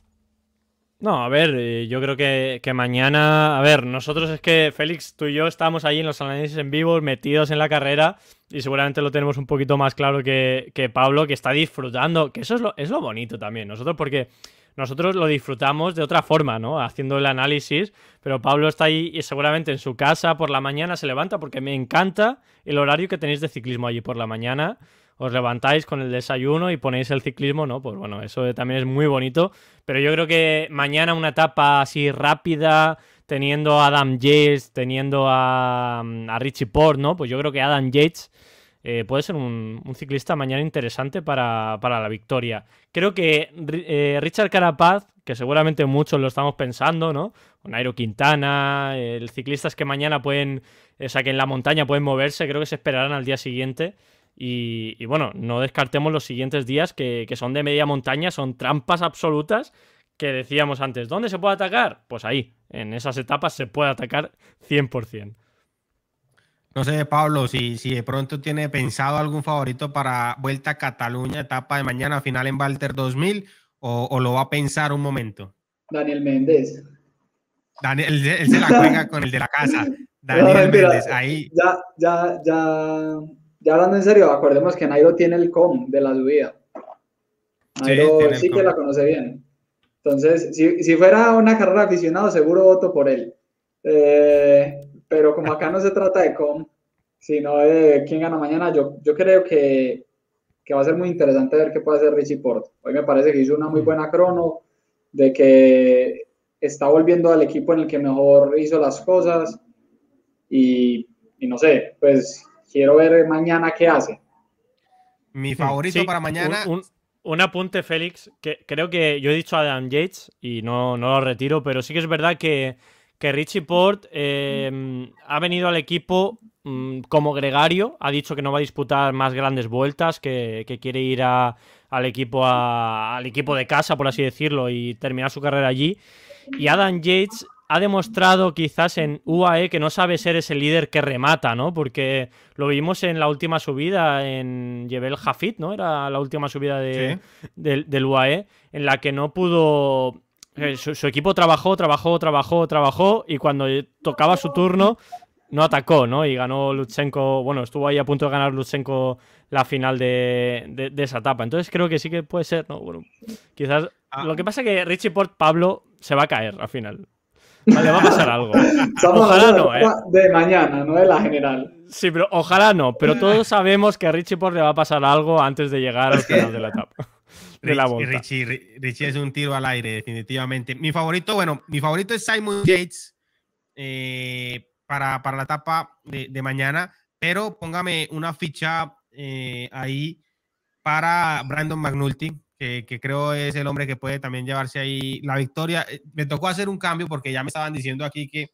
No, a ver, eh, yo creo que, mañana, a ver, nosotros es que Félix, tú y yo estamos ahí en los análisis en vivo, metidos en la carrera y seguramente lo tenemos un poquito más claro que, que Pablo, que está disfrutando, que eso es lo, es lo bonito también, nosotros porque nosotros lo disfrutamos de otra forma, ¿no? Haciendo el análisis, pero Pablo está ahí y seguramente en su casa por la mañana se levanta porque me encanta el horario que tenéis de ciclismo allí por la mañana. Os levantáis con el desayuno y ponéis el ciclismo, ¿no? Pues bueno, eso también es muy bonito. Pero yo creo que mañana una etapa así rápida, teniendo a Adam Yates, teniendo a, a Richie Port, ¿no? Pues yo creo que Adam Yates eh, puede ser un, ciclista mañana interesante para, la victoria. Creo que eh, Richard Carapaz, que seguramente muchos lo estamos pensando, ¿no? O Nairo Quintana, el ciclistas que mañana pueden, o sea, que en la montaña pueden moverse, creo que se esperarán al día siguiente. Y, bueno, no descartemos los siguientes días que, que son de media montaña, son trampas absolutas que decíamos antes. ¿Dónde se puede atacar? Pues ahí, en esas etapas se puede atacar 100%. No sé, Pablo, si, si de pronto tiene pensado algún favorito para Vuelta a Cataluña, etapa de mañana, final en Walter 2000, o, lo va a pensar un momento. Daniel Méndez. Daniel, él, se la juega con el de la casa. Daniel Méndez, ahí. Ya, ya, ya, ya hablando en serio, acordemos que Nairo tiene el com de la subida. Nairo sí, que la conoce bien. Entonces, si, si fuera una carrera aficionado, seguro voto por él. Eh, pero como acá no se trata de com, sino de quién gana mañana, yo, yo creo que, que va a ser muy interesante ver qué puede hacer Richie Port. Hoy me parece que hizo una muy mm. buena crono, de que está volviendo al equipo en el que mejor hizo las cosas y, y no sé, pues quiero ver mañana qué hace. Mi favorito para mañana. Un, un, apunte, Félix, que creo que yo he dicho a Adam Yates y no, no lo retiro, pero sí que es verdad que que Richie Port em, ha venido al equipo mm, como gregario, ha dicho que no va a disputar más grandes vueltas, que, quiere ir al, equipo al equipo de casa, por así decirlo, y terminar su carrera allí. Y Adam Yates ha demostrado quizás en UAE que no sabe ser ese líder que remata, ¿no? Porque lo vimos en la última subida en Jebel Jafit, ¿no? Era la última subida de, del, UAE, en la que no pudo... Eh, su, equipo trabajó, trabajó, trabajó, trabajó y cuando tocaba su turno no atacó, ¿no? Y ganó Lutsenko, bueno, estuvo ahí a punto de ganar Lutsenko la final de, esa etapa. Entonces creo que sí que puede ser, ¿no? Bueno, quizás... Ah. Lo que pasa es que Richie Port, Pablo, se va a caer al final. Vale, va a pasar algo. ojalá no, ¿eh? De mañana, no de la general. Sí, pero ojalá no. Pero todos sabemos que a Richie Port le va a pasar algo antes de llegar al final de la etapa. De la vuelta. Richie, Richie, es un tiro al aire, definitivamente. Mi favorito, bueno, mi favorito es Simon Yates eh, para, para, la etapa de, de, mañana, pero póngame una ficha eh, ahí para Brandon McNulty, que, creo es el hombre que puede también llevarse ahí la victoria. Eh, me tocó hacer un cambio porque ya me estaban diciendo aquí que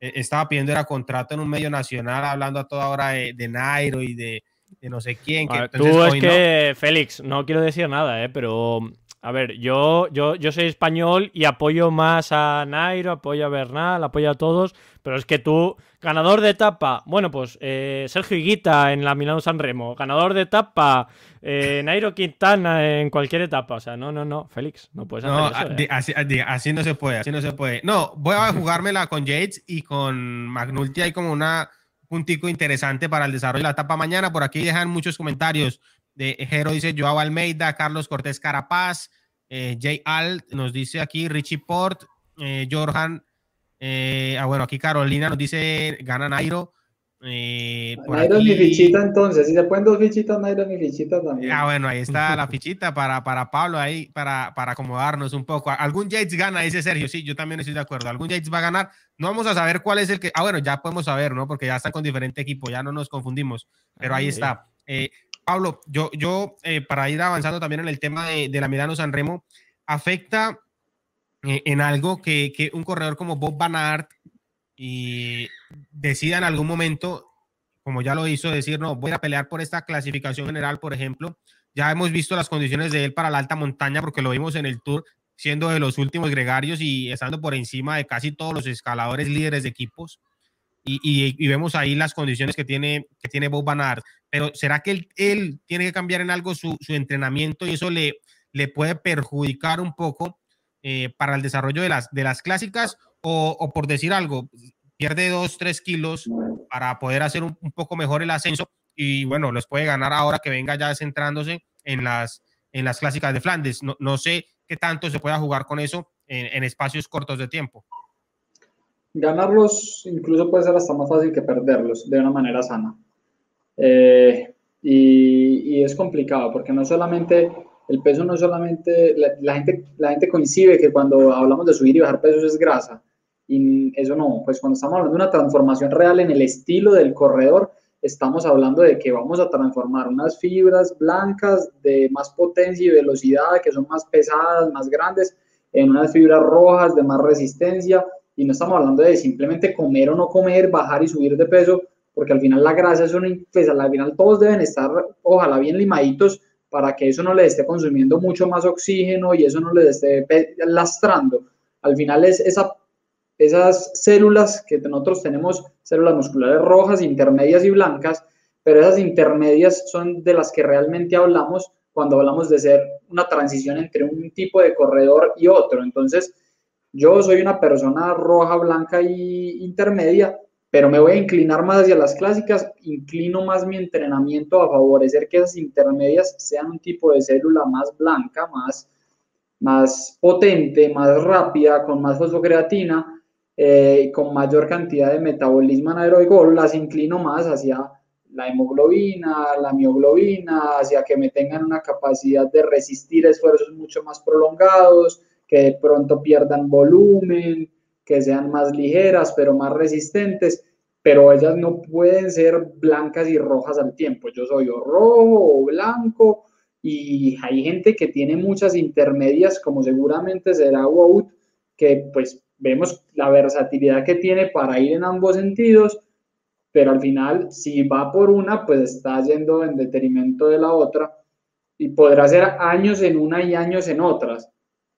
eh, estaba pidiendo era contrato en un medio nacional, hablando a toda hora de, Nairo y de, no sé quién. Que, tú es que, Félix, no quiero decir nada, pero a ver, yo, yo, yo soy español y apoyo más a Nairo, apoyo a Bernal, apoyo a todos, pero es que tú, ganador de etapa, bueno, pues eh, Sergio Higuita en la Milano San Remo, ganador de etapa, eh, Nairo Quintana en cualquier etapa, o sea, no, no, no, Félix, no puedes hacer eso. ¿eh? Así, no se puede, así no se puede. No, voy a jugármela con Yates y con McNulty, hay como una puntico interesante para el desarrollo de la etapa mañana, por aquí dejan muchos comentarios de Jero dice Joao Almeida, Carlos Cortés Carapaz, eh, Jay Alt nos dice aquí Richie Port, eh, Jorjan, eh, ah, bueno, aquí Carolina nos dice gana Nairo. Eh, Nairo es mi fichita entonces, si se pueden dos fichitas, Nairo es mi fichita también. Ah, bueno, ahí está la fichita para, para Pablo, ahí para, para acomodarnos un poco. Algún Yates gana, dice Sergio, sí, yo también estoy de acuerdo. Algún Yates va a ganar, no vamos a saber cuál es el que, ah, bueno, ya podemos saber, ¿no? Porque ya están con diferente equipo, ya no nos confundimos, pero ahí está. Eh, Pablo, yo, yo eh, para ir avanzando también en el tema de, la Milano San Remo, afecta eh, en algo que, un corredor como Bob Van y decida en algún momento, como ya lo hizo, decir, no, voy a pelear por esta clasificación general, por ejemplo. Ya hemos visto las condiciones de él para la alta montaña, porque lo vimos en el Tour, siendo de los últimos gregarios y estando por encima de casi todos los escaladores líderes de equipos. Y, vemos ahí las condiciones que tiene, que tiene Bob pero ¿será que él, tiene que cambiar en algo su, su, entrenamiento y eso le, le puede perjudicar un poco eh, para el desarrollo de las, de las clásicas? O, por decir algo, pierde dos, tres kilos para poder hacer un, poco mejor el ascenso y bueno, los puede ganar ahora que venga ya centrándose en las, en las clásicas de Flandes. No, no sé qué tanto se pueda jugar con eso en espacios cortos de tiempo. Ganarlos incluso puede ser hasta más fácil que perderlos de una manera sana. Eh, y, es complicado porque no solamente, el peso no solamente, la, gente, la gente coincide que cuando hablamos de subir y bajar pesos es grasa. Y eso no, pues cuando estamos hablando de una transformación real en el estilo del corredor, estamos hablando de que vamos a transformar unas fibras blancas de más potencia y velocidad, que son más pesadas, más grandes, en unas fibras rojas de más resistencia. Y no estamos hablando de simplemente comer o no comer, bajar y subir de peso, porque al final la grasa es un, pues al final todos deben estar, ojalá bien limaditos, para que eso no le esté consumiendo mucho más oxígeno y eso no le esté lastrando. Al final es esa, esas células que nosotros tenemos, células musculares rojas, intermedias y blancas, pero esas intermedias son de las que realmente hablamos cuando hablamos de ser una transición entre un tipo de corredor y otro. Entonces, yo soy una persona roja, blanca y intermedia, pero me voy a inclinar más hacia las clásicas, inclino más mi entrenamiento a favorecer que esas intermedias sean un tipo de célula más blanca, más, más potente, más rápida, con más fosfocreatina, eh, con mayor cantidad de metabolismo anaeróbico, las inclino más hacia la hemoglobina, la mioglobina, hacia que me tengan una capacidad de resistir esfuerzos mucho más prolongados, que de pronto pierdan volumen, que sean más ligeras, pero más resistentes, pero ellas no pueden ser blancas y rojas al tiempo. Yo soy o rojo o blanco y hay gente que tiene muchas intermedias, como seguramente será Wout, que pues vemos la versatilidad que tiene para ir en ambos sentidos, pero al final si va por una, pues está yendo en detrimento de la otra y podrá ser años en una y años en otras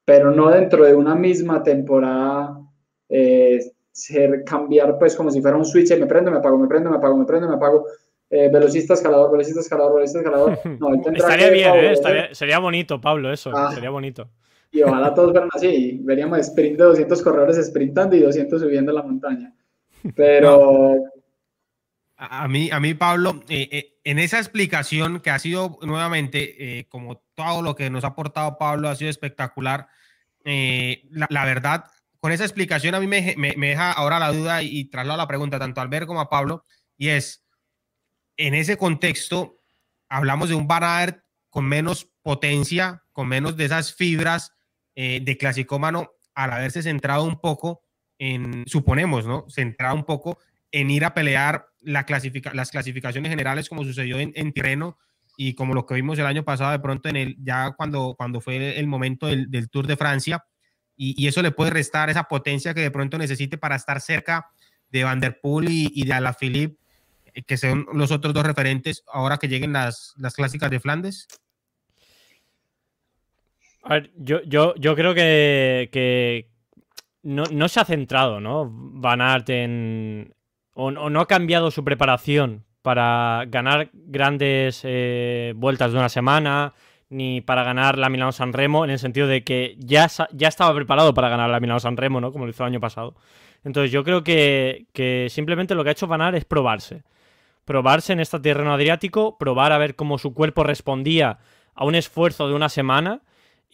pero no dentro de una misma temporada eh, ser cambiar pues como si fuera un switch, me prendo, me apago, me prendo, me apago, me prendo, me apago. Eh, velocista, escalador, velocista, escalador, velocista, escalador. No, estaría bien, ¿eh? sería bonito, Pablo, eso, ah. sería bonito. Y ojalá todos fueran así, veríamos sprint de 200 corredores sprintando y 200 subiendo la montaña. Pero... A mí, a mí Pablo, eh, eh, en esa explicación que ha sido nuevamente, eh, como todo lo que nos ha aportado Pablo, ha sido espectacular. La, la, verdad, con esa explicación a mí me, me, deja ahora la duda y, y traslado la pregunta tanto a Albert como a Pablo, y es, en ese contexto, hablamos de un Van con menos potencia, con menos de esas fibras de clasicómano al haberse centrado un poco en, suponemos, ¿no? Centrado un poco en ir a pelear la clasifica las clasificaciones generales como sucedió en, en Tirreno y como lo que vimos el año pasado de pronto en el, ya cuando, cuando fue el momento del, del Tour de Francia y, y, eso le puede restar esa potencia que de pronto necesite para estar cerca de Van Der Poel y, y de Alaphilippe, eh, que son los otros dos referentes ahora que lleguen las, las clásicas de Flandes. A ver, yo, yo, yo creo que, no, se ha centrado, ¿no? Van Aert en. O, no ha cambiado su preparación para ganar grandes eh, vueltas de una semana, ni para ganar la Milano San Remo, en el sentido de que ya, ya estaba preparado para ganar la Milano San Remo, ¿no? Como lo hizo el año pasado. Entonces yo creo que, que simplemente lo que ha hecho Van Aert es probarse. Probarse en este terreno adriático, probar a ver cómo su cuerpo respondía a un esfuerzo de una semana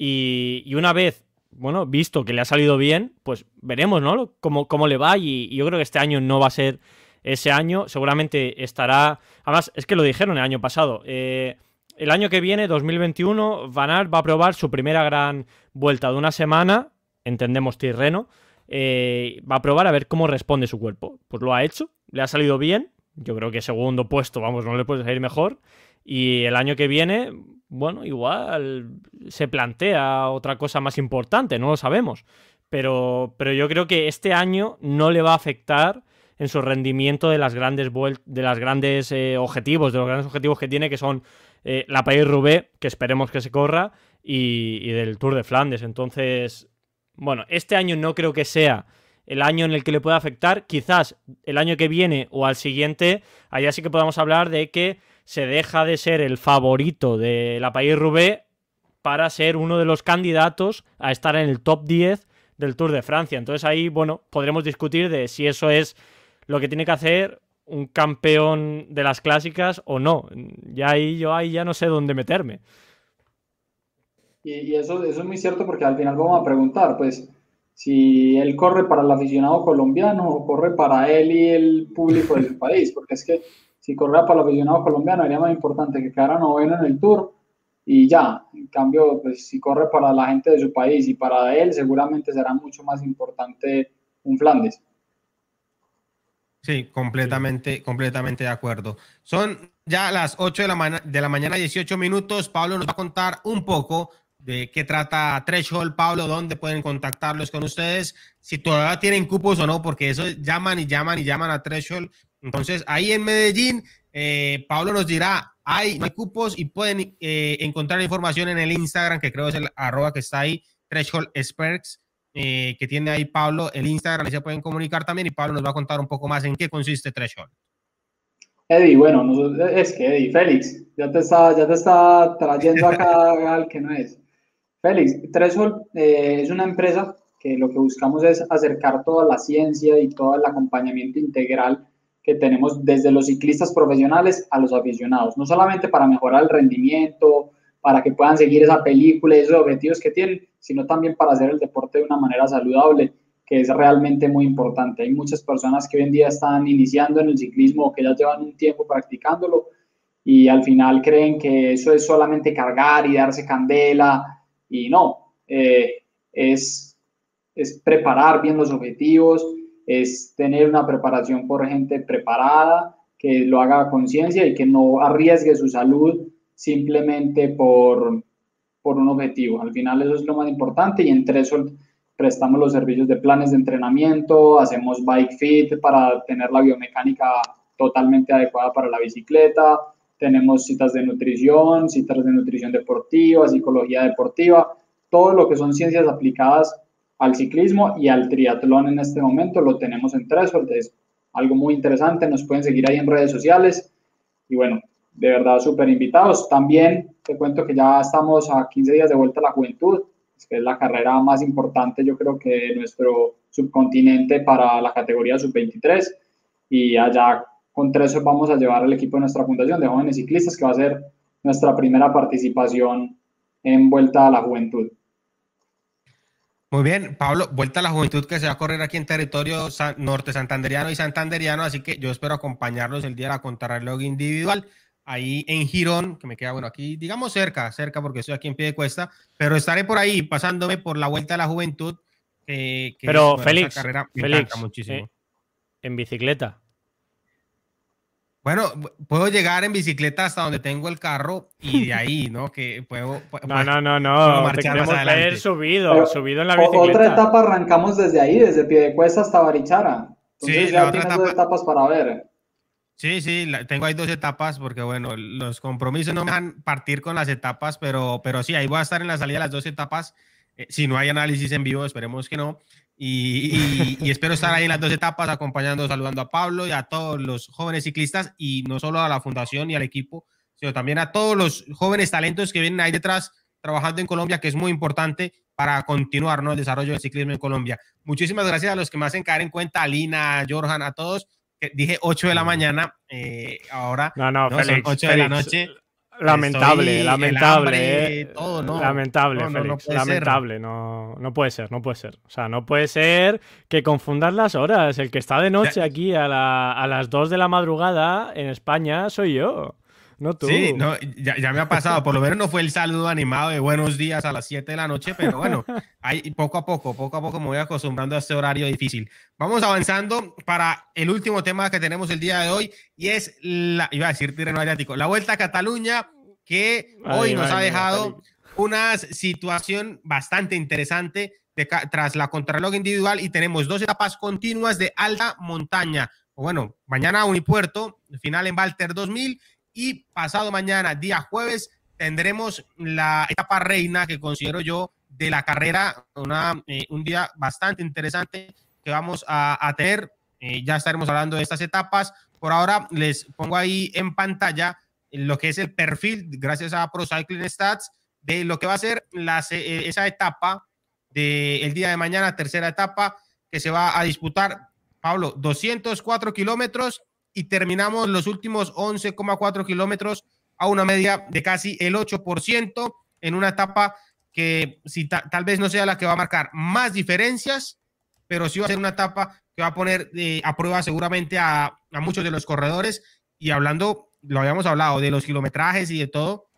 y, una vez, bueno, visto que le ha salido bien, pues veremos, ¿no? Cómo, cómo le va y, yo creo que este año no va a ser ese año. Seguramente estará... Además, es que lo dijeron el año pasado. Eh, el año que viene, 2021, Van va a probar su primera gran vuelta de una semana, entendemos Tirreno, eh, va a probar a ver cómo responde su cuerpo. Pues lo ha hecho, le ha salido bien, yo creo que segundo puesto, vamos, no le puede salir mejor. Y el año que viene, bueno, igual se plantea otra cosa más importante, no lo sabemos. Pero, pero yo creo que este año no le va a afectar en su rendimiento de las grandes de las grandes eh, objetivos, de los grandes objetivos que tiene, que son eh, la País Roubaix, que esperemos que se corra, y, y, del Tour de Flandes. Entonces, bueno, este año no creo que sea el año en el que le pueda afectar. Quizás el año que viene o al siguiente, allá sí que podamos hablar de que se deja de ser el favorito de la País Roubaix para ser uno de los candidatos a estar en el top 10 del Tour de Francia. Entonces ahí, bueno, podremos discutir de si eso es lo que tiene que hacer un campeón de las clásicas o no. Ya ahí yo ahí ya no sé dónde meterme. Y, eso, eso es muy cierto porque al final vamos a preguntar, pues, si él corre para el aficionado colombiano o corre para él y el público del país, porque es que si corría para el aficionado colombiano, sería más importante que quedara noveno en el Tour y ya. En cambio, pues si corre para la gente de su país y para él, seguramente será mucho más importante un Flandes. Sí, completamente, completamente de acuerdo. Son ya las 8 de la, de la mañana, 18 minutos. Pablo nos va a contar un poco de qué trata Threshold, Pablo, dónde pueden contactarlos con ustedes, si todavía tienen cupos o no, porque eso llaman y llaman y llaman a Threshold entonces, ahí en Medellín, eh, Pablo nos dirá, hay, hay cupos y pueden eh, encontrar información en el Instagram, que creo es el arroba que está ahí, Threshold Experts, eh, que tiene ahí Pablo, el Instagram, ahí se pueden comunicar también y Pablo nos va a contar un poco más en qué consiste Threshold. Eddie, bueno, es que Eddie, Félix, ya te está, ya te está trayendo acá al que no es. Félix, Threshold es una empresa que lo que buscamos es acercar toda la ciencia y todo el acompañamiento integral que tenemos desde los ciclistas profesionales a los aficionados, no solamente para mejorar el rendimiento, para que puedan seguir esa película y esos objetivos que tienen, sino también para hacer el deporte de una manera saludable, que es realmente muy importante. Hay muchas personas que hoy en día están iniciando en el ciclismo o que ya llevan un tiempo practicándolo y al final creen que eso es solamente cargar y darse candela y no, eh, es, es preparar bien los objetivos, es tener una preparación por gente preparada, que lo haga a conciencia y que no arriesgue su salud simplemente por, por un objetivo. Al final eso es lo más importante y entre eso prestamos los servicios de planes de entrenamiento, hacemos bike fit para tener la biomecánica totalmente adecuada para la bicicleta, tenemos citas de nutrición, citas de nutrición deportiva, psicología deportiva, todo lo que son ciencias aplicadas al ciclismo y al triatlón en este momento. Lo tenemos en Threshold, es algo muy interesante. Nos pueden seguir ahí en redes sociales. Y bueno, de verdad súper invitados. También te cuento que ya estamos a 15 días de vuelta a la juventud, que es la carrera más importante yo creo que nuestro subcontinente para la categoría sub-23. Y allá con Threshold vamos a llevar el equipo de nuestra fundación de jóvenes ciclistas, que va a ser nuestra primera participación en vuelta a la juventud. Muy bien, Pablo, vuelta a la juventud que se va a correr aquí en territorio norte santanderiano y santanderiano, así que yo espero acompañarlos el día de la contrarreloj individual ahí en Girón, que me queda, bueno, aquí digamos cerca, cerca porque estoy aquí en pie de cuesta, pero estaré por ahí pasándome por la vuelta a la juventud. pero Félix, carrera Félix, muchísimo. Eh, en bicicleta. Bueno, puedo llegar en bicicleta hasta donde tengo el carro y de ahí, ¿no? Que puedo. no, no, no, no. Te queremos ver subido, subido en la bicicleta. Otra etapa arrancamos desde ahí, desde Piedecuesta hasta Barichara. Entonces sí, ya tienes etapa... dos etapas para ver. Sí, sí, tengo ahí dos etapas porque, bueno, los compromisos no me dejan partir con las etapas, pero, pero sí, ahí voy a estar en la salida de las dos etapas. Eh, si no hay análisis en vivo, esperemos que no. Y, espero estar ahí en las dos etapas acompañando, saludando a Pablo y a todos los jóvenes ciclistas y no solo a la fundación y al equipo, sino también a todos los jóvenes talentos que vienen ahí detrás trabajando en Colombia, que es muy importante para continuar ¿no? el desarrollo del ciclismo en Colombia. Muchísimas gracias a los que me hacen caer en cuenta, a Lina, a Jorjan, a todos. dije 8 de la mañana, eh, ahora no, no, son 8 de la noche. Lamentable, lamentable. Eh. Lamentable, Félix, lamentable. No, no puede ser, no puede ser. O sea, no puede ser que confundas las horas. El que está de noche aquí a, a las 2 de la madrugada en España soy yo. No tú. Sí, no, ya, me ha pasado. Por lo menos no fue el saludo animado de buenos días a las 7 de la noche, pero bueno, ahí poco a poco, poco a poco me voy acostumbrando a este horario difícil. Vamos avanzando para el último tema que tenemos el día de hoy y es la, iba a decir Tirreno Adriático, la Vuelta a Cataluña que hoy nos ha dejado una situación bastante interesante tras la contrarreloj individual y tenemos dos etapas continuas de alta montaña. Bueno, mañana Unipuerto, final en Walter 2000 y pasado mañana, día jueves, tendremos la etapa reina que considero yo de la carrera, una, eh, un día bastante interesante que vamos a, tener. Eh, ya estaremos hablando de estas etapas. Por ahora les pongo ahí en pantalla lo que es el perfil, gracias a Pro Cycling Stats, de lo que va a ser eh, esa etapa del día de mañana, tercera etapa, que se va a disputar, Pablo, 204 kilómetros y terminamos los últimos 11,4 kilómetros a una media de casi el 8% en una etapa que si tal vez no sea la que va a marcar más diferencias, pero sí va a ser una etapa que va a poner eh, a prueba seguramente a, muchos de los corredores. Y hablando, lo habíamos hablado, de los kilometrajes y de todo,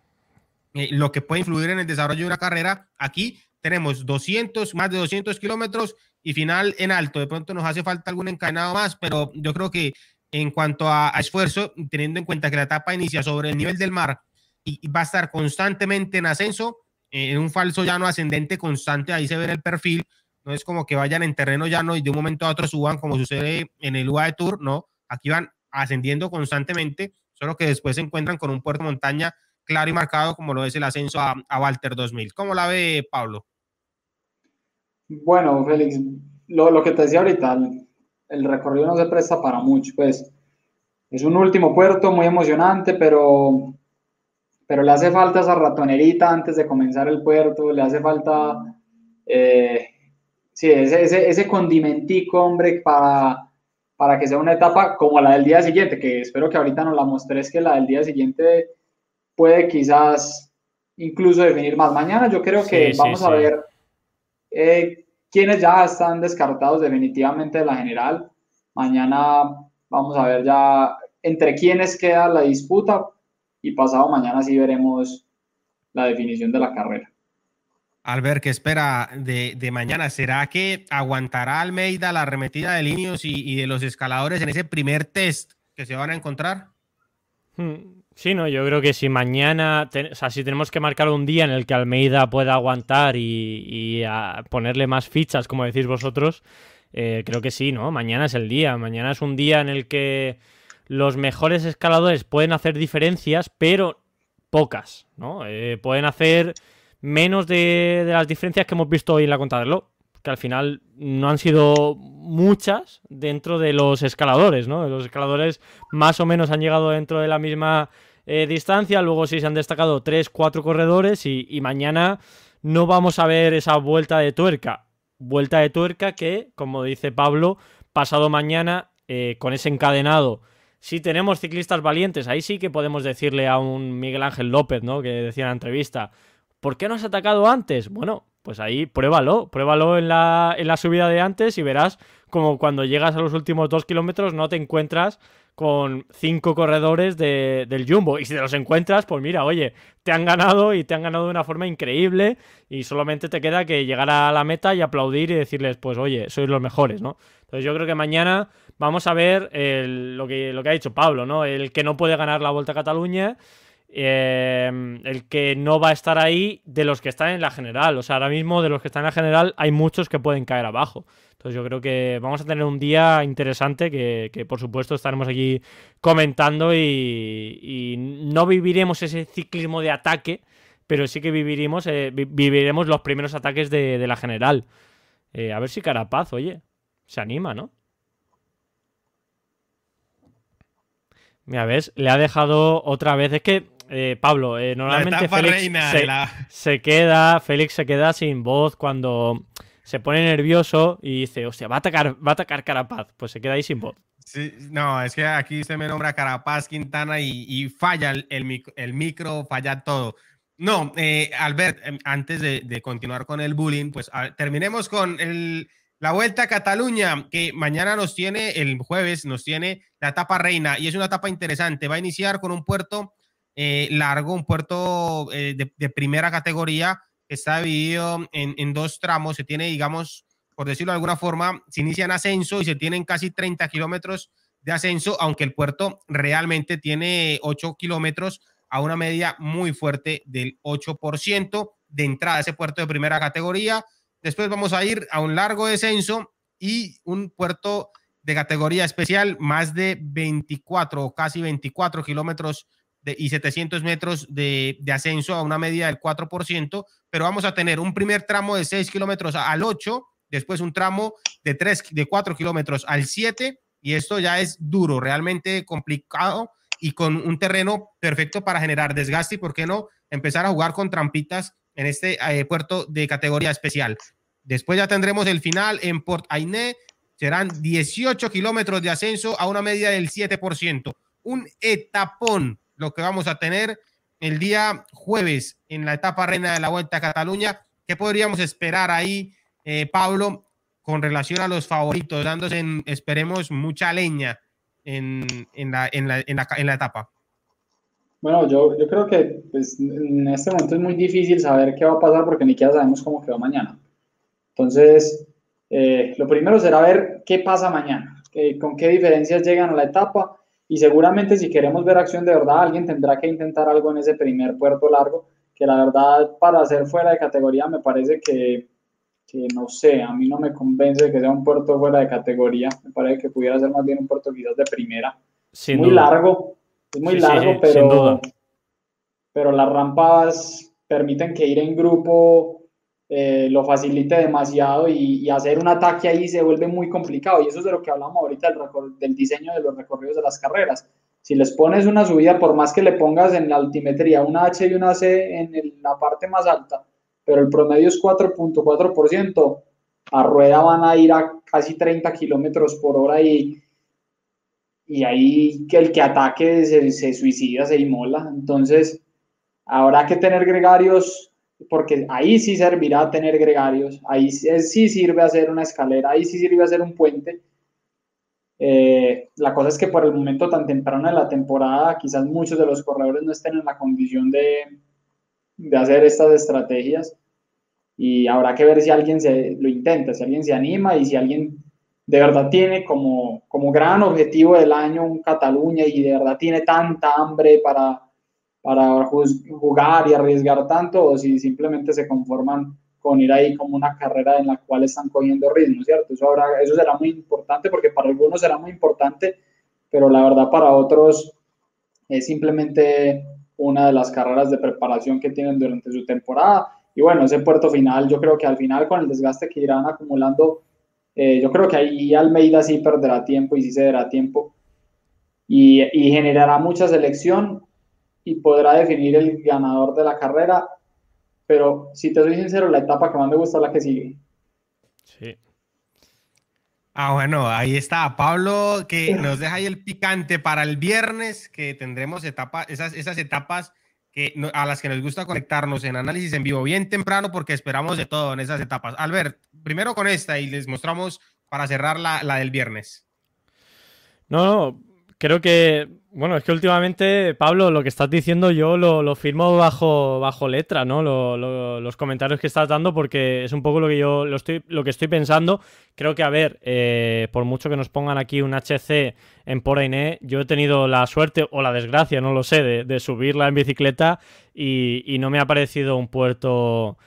eh, lo que puede influir en el desarrollo de una carrera, aquí tenemos 200, más de 200 kilómetros y final en alto. De pronto nos hace falta algún encadenado más, pero yo creo que en cuanto a, esfuerzo, teniendo en cuenta que la etapa inicia sobre el nivel del mar y, va a estar constantemente en ascenso, eh, en un falso llano ascendente constante, ahí se ve el perfil, no es como que vayan en terreno llano y de un momento a otro suban como sucede en el UAE Tour, no, aquí van ascendiendo constantemente, solo que después se encuentran con un puerto montaña claro y marcado como lo es el ascenso a, a Walter 2000. ¿Cómo la ve Pablo? Bueno, Félix, lo, lo que te decía ahorita, el recorrido no se presta para mucho, pues es un último puerto muy emocionante, pero, pero le hace falta esa ratonerita antes de comenzar el puerto, le hace falta eh, sí, ese, ese, condimentico, hombre, para, para que sea una etapa como la del día siguiente, que espero que ahorita nos la mostres, que la del día siguiente puede quizás incluso definir más. Mañana yo creo que vamos a ver eh, quienes ya están descartados definitivamente de la general. Mañana vamos a ver ya entre quiénes queda la disputa y pasado mañana sí veremos la definición de la carrera. Albert, ¿qué espera de, mañana? ¿Será que aguantará Almeida la arremetida de Linios y, de los escaladores en ese primer test que se van a encontrar? Hmm. Sí, no, yo creo que si mañana, o sea, si tenemos que marcar un día en el que Almeida pueda aguantar y, ponerle más fichas, como decís vosotros, eh, creo que sí, ¿no? Mañana es el día. Mañana es un día en el que los mejores escaladores pueden hacer diferencias, pero pocas, ¿no? Eh, pueden hacer menos de, las diferencias que hemos visto hoy en la contrarreloj, que al final no han sido muchas dentro de los escaladores, ¿no? Los escaladores más o menos han llegado dentro de la misma eh, distancia, luego sí se han destacado 3, 4 corredores y, mañana no vamos a ver esa vuelta de tuerca. Vuelta de tuerca que, como dice Pablo, pasado mañana, eh, con ese encadenado, si tenemos ciclistas valientes, ahí sí que podemos decirle a un Miguel Ángel López, ¿no? Que decía en la entrevista, ¿por qué no has atacado antes? Bueno, pues ahí pruébalo, pruébalo en la, en la subida de antes y verás como cuando llegas a los últimos dos kilómetros no te encuentras con cinco corredores del Jumbo. Y si te los encuentras, pues mira, oye, te han ganado y te han ganado de una forma increíble y solamente te queda que llegar a la meta y aplaudir y decirles, pues oye, sois los mejores, ¿no? Entonces yo creo que mañana vamos a ver lo, que, lo que ha dicho Pablo, ¿no? El que no puede ganar la Vuelta a Cataluña Em, el que no va a estar ahí de los que están en la general. O sea, ahora mismo de los que están en la general hay muchos que pueden caer abajo. Entonces yo creo que vamos a tener un día interesante que, por supuesto estaremos aquí comentando y, no viviremos ese ciclismo de ataque, pero sí que viviremos, eh, viviremos los primeros ataques de, la general. Eh, a ver si Carapaz, oye, se anima, ¿no? Mira, ves, le ha dejado otra vez. Es que eh, Pablo, eh, normalmente Félix se, queda, Félix se queda sin voz cuando se pone nervioso y dice, hostia, va a atacar, va a atacar Carapaz. Pues se queda ahí sin voz. Sí, no, es que aquí se me nombra Carapaz, Quintana y, falla el, micro, falla todo. No, eh, Albert, em, antes de, continuar con el bullying, pues terminemos con la Vuelta a Cataluña, que mañana nos tiene, el jueves nos tiene la etapa reina y es una etapa interesante. Va a iniciar con un puerto eh, largo, un puerto eh, de, primera categoría que está dividido en, dos tramos. Se tiene, digamos, por decirlo de alguna forma, se inicia en ascenso y se tienen casi 30 kilómetros de ascenso, aunque el puerto realmente tiene 8 kilómetros a una media muy fuerte del 8% de entrada a ese puerto de primera categoría. Después vamos a ir a un largo descenso y un puerto de categoría especial, más de 24 o casi 24 kilómetros y 700 metros de, ascenso a una medida del 4%, pero vamos a tener un primer tramo de 6 kilómetros al 8, después un tramo de, 3, de 4 kilómetros al 7, y esto ya es duro, realmente complicado y con un terreno perfecto para generar desgaste y, ¿por qué no?, empezar a jugar con trampitas en este eh, puerto de categoría especial. Después ya tendremos el final en Port Ainé, serán 18 kilómetros de ascenso a una medida del 7%. Un etapón lo que vamos a tener el día jueves en la etapa reina de la Vuelta a Cataluña. ¿Qué podríamos esperar ahí, eh, Pablo, con relación a los favoritos, dándose, en, esperemos, mucha leña en, la, en, la, en, la, etapa? Bueno, yo, yo creo que pues, en este momento es muy difícil saber qué va a pasar porque ni siquiera sabemos cómo quedó mañana. Entonces, eh, lo primero será ver qué pasa mañana, con qué diferencias llegan a la etapa y seguramente si queremos ver acción de verdad, alguien tendrá que intentar algo en ese primer puerto largo, que la verdad para ser fuera de categoría me parece que, que no sé, a mí no me convence de que sea un puerto fuera de categoría, me parece que pudiera ser más bien un puerto quizás de primera. muy largo, es muy largo, pero, pero las rampas permiten que ir en grupo eh, lo facilite demasiado y, hacer un ataque ahí se vuelve muy complicado. Y eso es de lo que hablamos ahorita del, diseño de los recorridos de las carreras. Si les pones una subida, por más que le pongas en la altimetría una H y una C en la parte más alta, pero el promedio es 4.4%, a rueda van a ir a casi 30 kilómetros por hora y, y ahí que el que ataque se, se suicida, se inmola. Entonces, habrá que tener gregarios porque ahí sí servirá tener gregarios, ahí sí sirve hacer una escalera, ahí sí sirve hacer un puente. Eh, la cosa es que por el momento tan temprano de la temporada, quizás muchos de los corredores no estén en la condición de, de hacer estas estrategias y habrá que ver si alguien se, lo intenta, si alguien se anima y si alguien de verdad tiene como, como gran objetivo del año un Cataluña y de verdad tiene tanta hambre para, para jugar y arriesgar tanto o si simplemente se conforman con ir ahí como una carrera en la cual están cogiendo ritmo, ¿cierto? Eso, ahora, eso será muy importante porque para algunos será muy importante, pero la verdad para otros es simplemente una de las carreras de preparación que tienen durante su temporada y bueno, ese puerto final, yo creo que al final con el desgaste que irán acumulando, eh, yo creo que ahí Almeida sí perderá tiempo y sí se dará tiempo y, y generará mucha selección y podrá definir el ganador de la carrera, pero si te soy sincero, la etapa que más me gusta es la que sigue. Sí. Ah, bueno, ahí está Pablo, que nos deja ahí el picante para el viernes, que tendremos etapas, esas, esas etapas que, a las que nos gusta conectarnos en análisis en vivo bien temprano porque esperamos de todo en esas etapas. Albert, primero con esta y les mostramos para cerrar la, la del viernes. No, no, creo que, bueno, es que últimamente, Pablo, lo que estás diciendo yo lo, firmo bajo, bajo letra, ¿no? los comentarios que estás dando, porque es un poco lo que yo lo, estoy, lo que estoy pensando. Creo que, a ver, eh, por mucho que nos pongan aquí un HC en Porainé, yo he tenido la suerte o la desgracia, no lo sé, de, subirla en bicicleta y, y no me ha parecido un puerto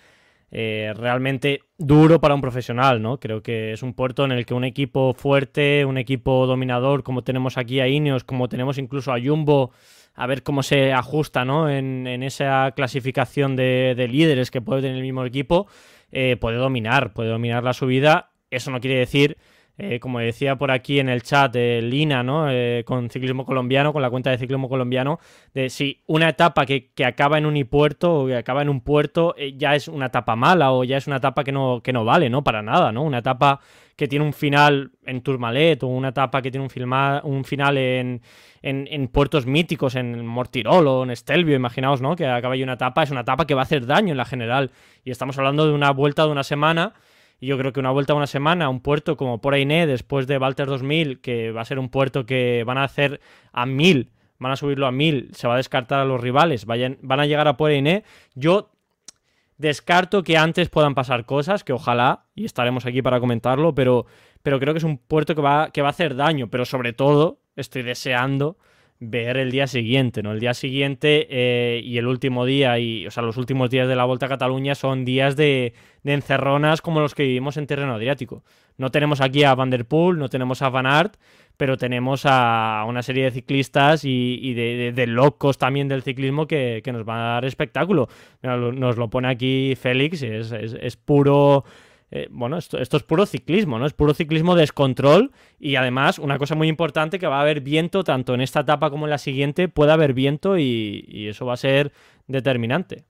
eh, realmente duro para un profesional, ¿no? Creo que es un puerto en el que un equipo fuerte, un equipo dominador, como tenemos aquí a Ineos, como tenemos incluso a Jumbo, a ver cómo se ajusta, ¿no? En, esa clasificación de, líderes que puede tener el mismo equipo, eh, puede dominar, puede dominar la subida. Eso no quiere decir eh, como decía por aquí en el chat de Lina, ¿no? Eh, con ciclismo colombiano, con la cuenta de ciclismo colombiano, de si una etapa que, acaba en un puerto o que acaba en un puerto eh, ya es una etapa mala o ya es una etapa que no, que no vale, ¿no? Para nada, ¿no? Una etapa que tiene un final en Tourmalet o una etapa que tiene un, un final en, en, puertos míticos, en Mortirolo en Estelvio, imaginaos, ¿no? Que acaba ahí una etapa, es una etapa que va a hacer daño en la general. Y estamos hablando de una vuelta de una semana y yo creo que una vuelta a una semana un puerto como por Ainé, después de Walter 2000, que va a ser un puerto que van a hacer a 1000, van a subirlo a 1000, se va a descartar a los rivales, vayan, van a llegar a por Ainé. Yo descarto que antes puedan pasar cosas, que ojalá, y estaremos aquí para comentarlo, pero, pero creo que es un puerto que va, que va a hacer daño, pero sobre todo estoy deseando ver el día siguiente, ¿no? El día siguiente eh, y el último día, y, o sea, los últimos días de la Vuelta a Cataluña son días de, encerronas como los que vivimos en terreno adriático. No tenemos aquí a Van der Poel, no tenemos a Van Aert, pero tenemos a una serie de ciclistas y, de, locos también del ciclismo que, nos van a dar espectáculo. Nos lo pone aquí Félix, es, es puro eh, bueno, esto, es puro ciclismo, ¿no? Es puro ciclismo descontrol y además una cosa muy importante que va a haber viento tanto en esta etapa como en la siguiente, puede haber viento y, eso va a ser determinante.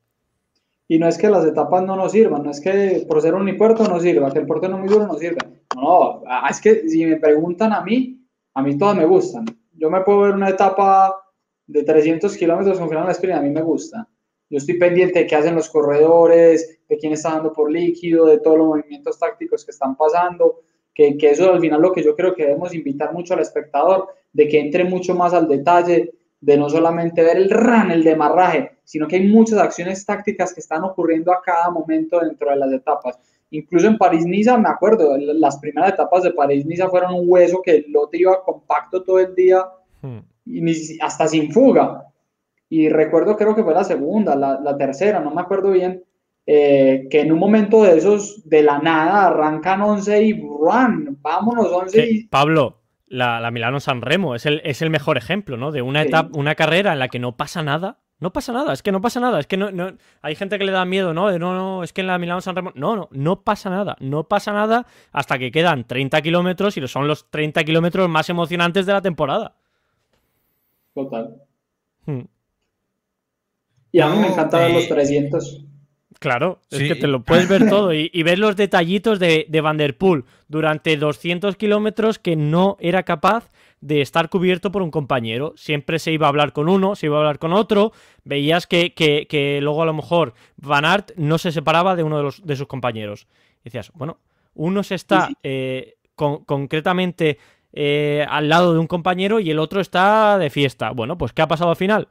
Y no es que las etapas no nos sirvan, no es que por ser un puerto no sirva, que el puerto no muy duro no sirve. No, es que si me preguntan a mí, a mí todas me gustan. Yo me puedo ver una etapa de 300 kilómetros con final de a mí me gusta. Yo estoy pendiente de qué hacen los corredores, de quién está dando por líquido, de todos los movimientos tácticos que están pasando, que, que eso al final lo que yo creo que debemos invitar mucho al espectador, de que entre mucho más al detalle, de no solamente ver el run, el demarraje, sino que hay muchas acciones tácticas que están ocurriendo a cada momento dentro de las etapas. Incluso en París-Niza, me acuerdo, las primeras etapas de París-Niza fueron un hueso que el lote iba compacto todo el día hmm. y hasta sin fuga. Y recuerdo, creo que fue la segunda, la, tercera, no me acuerdo bien, eh, que en un momento de esos, de la nada, arrancan 11 y run, vámonos 11 y... Pablo, la, la, Milano San Remo es el, es el mejor ejemplo, ¿no? De una etapa, una carrera en la que no pasa nada. No pasa nada, es que no pasa nada, es que no, no, hay gente que le da miedo, ¿no? De no, no, es que en la Milano San Remo. No, no, no pasa nada, no pasa nada hasta que quedan 30 kilómetros y son los 30 kilómetros más emocionantes de la temporada. Total. Hmm. Y a mí me encanta ver los 300. Claro, es que te lo puedes ver todo y, ver los detallitos de, de Van der Poel durante 200 kilómetros que no era capaz de estar cubierto por un compañero. Siempre se iba a hablar con uno, se iba a hablar con otro. Veías que, luego a lo mejor Van Aert no se separaba de uno de, los, de sus compañeros. Y decías, bueno, uno se está eh, concretamente eh, al lado de un compañero y el otro está de fiesta. Bueno, pues ¿qué ha pasado al final?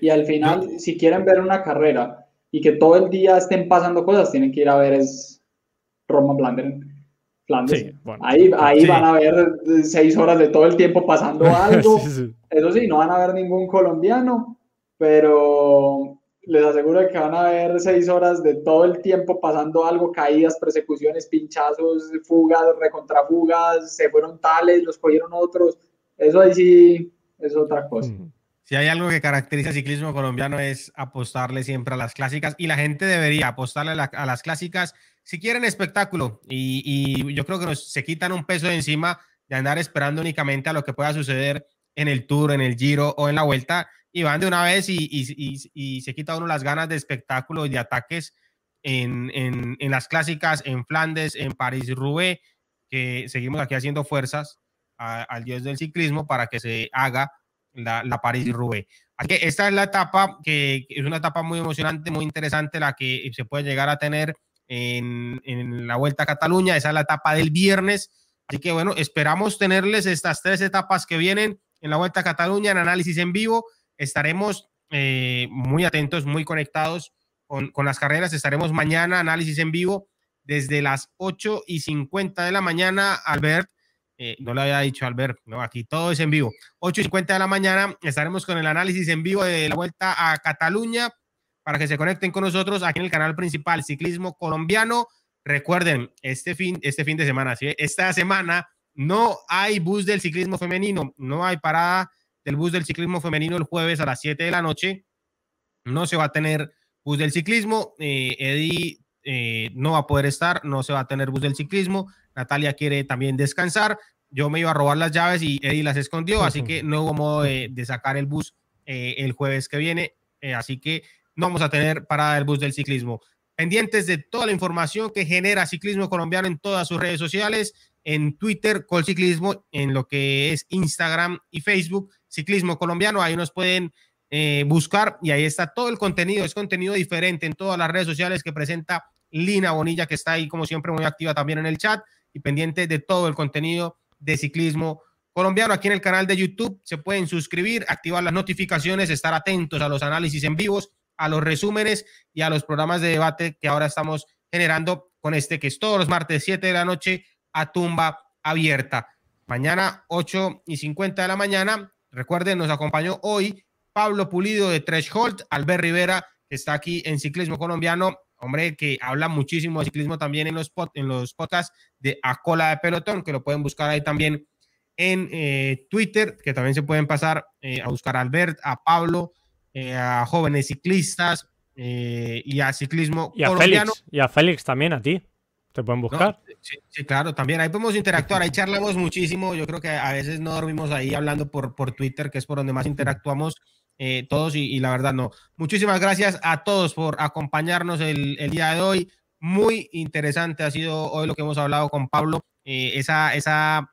Y al final, si quieren ver una carrera y que todo el día estén pasando cosas, tienen que ir a ver es Roma Flanders. ahí ahí van a ver seis horas de todo el tiempo pasando algo. Eso sí, no van a ver ningún colombiano, pero les aseguro que van a ver seis horas de todo el tiempo pasando algo, caídas, persecuciones, pinchazos, fugas, recontrafugas, se fueron tales, los cogieron otros. Eso ahí sí es otra cosa. Si hay algo que caracteriza el ciclismo colombiano es apostarle siempre a las clásicas y la gente debería apostarle a, las clásicas si quieren espectáculo y, yo creo que se quitan un peso de encima de andar esperando únicamente a lo que pueda suceder en el Tour, en el Giro o en la Vuelta y van de una vez y, se quita uno las ganas de espectáculo y de ataques en las clásicas, en Flandes, en París-Roubaix, que seguimos aquí haciendo fuerzas al dios del ciclismo para que se haga la, la París-Roubaix. Así que esta es la etapa que es una etapa muy emocionante, muy interesante, la que se puede llegar a tener en, en, la Vuelta a Cataluña. Esa es la etapa del viernes. Así que bueno, esperamos tenerles estas tres etapas que vienen en la Vuelta a Cataluña en análisis en vivo. Estaremos eh, muy atentos, muy conectados con, con, las carreras. Estaremos mañana, análisis en vivo, desde las 8 y 50 de la mañana. Albert, eh, no le había dicho Albert, no, aquí todo es en vivo. 8 y 50 de la mañana estaremos con el análisis en vivo de la vuelta a Cataluña para que se conecten con nosotros aquí en el canal principal Ciclismo Colombiano. Recuerden, este fin, este fin de semana, ¿sí? esta semana no hay bus del ciclismo femenino, no hay parada del bus del ciclismo femenino el jueves a las 7 de la noche. No se va a tener bus del ciclismo. Eh, Eddie eh, no va a poder estar, no se va a tener bus del ciclismo. Natalia quiere también descansar. Yo me iba a robar las llaves y Eddie las escondió, así que no hubo modo de, sacar el bus eh, el jueves que viene. Eh, así que no vamos a tener parada del bus del ciclismo. Pendientes de toda la información que genera Ciclismo Colombiano en todas sus redes sociales, en Twitter, Colciclismo, en lo que es Instagram y Facebook, Ciclismo Colombiano. Ahí nos pueden eh, buscar y ahí está todo el contenido. Es contenido diferente en todas las redes sociales que presenta Lina Bonilla, que está ahí como siempre muy activa también en el chat y pendiente de todo el contenido de ciclismo colombiano. Aquí en el canal de YouTube se pueden suscribir, activar las notificaciones, estar atentos a los análisis en vivos, a los resúmenes y a los programas de debate que ahora estamos generando con este que es todos los martes 7 de la noche a tumba abierta. Mañana 8 y 50 de la mañana. Recuerden, nos acompañó hoy Pablo Pulido de Threshold, Albert Rivera, que está aquí en Ciclismo Colombiano, hombre que habla muchísimo de ciclismo también en los, en los podcasts de A Cola de Pelotón, que lo pueden buscar ahí también en eh, Twitter, que también se pueden pasar eh, a buscar a Albert, a Pablo, eh, a jóvenes ciclistas y a ciclismo y a colombiano. Félix, y a Félix también, a ti. Te pueden buscar. sí, claro, también ahí podemos interactuar, ahí charlamos muchísimo. Yo creo que a veces no dormimos ahí hablando por, por Twitter, que es por donde más interactuamos eh, todos y, la verdad no. Muchísimas gracias a todos por acompañarnos el, día de hoy. Muy interesante ha sido hoy lo que hemos hablado con Pablo, eh, esa, esa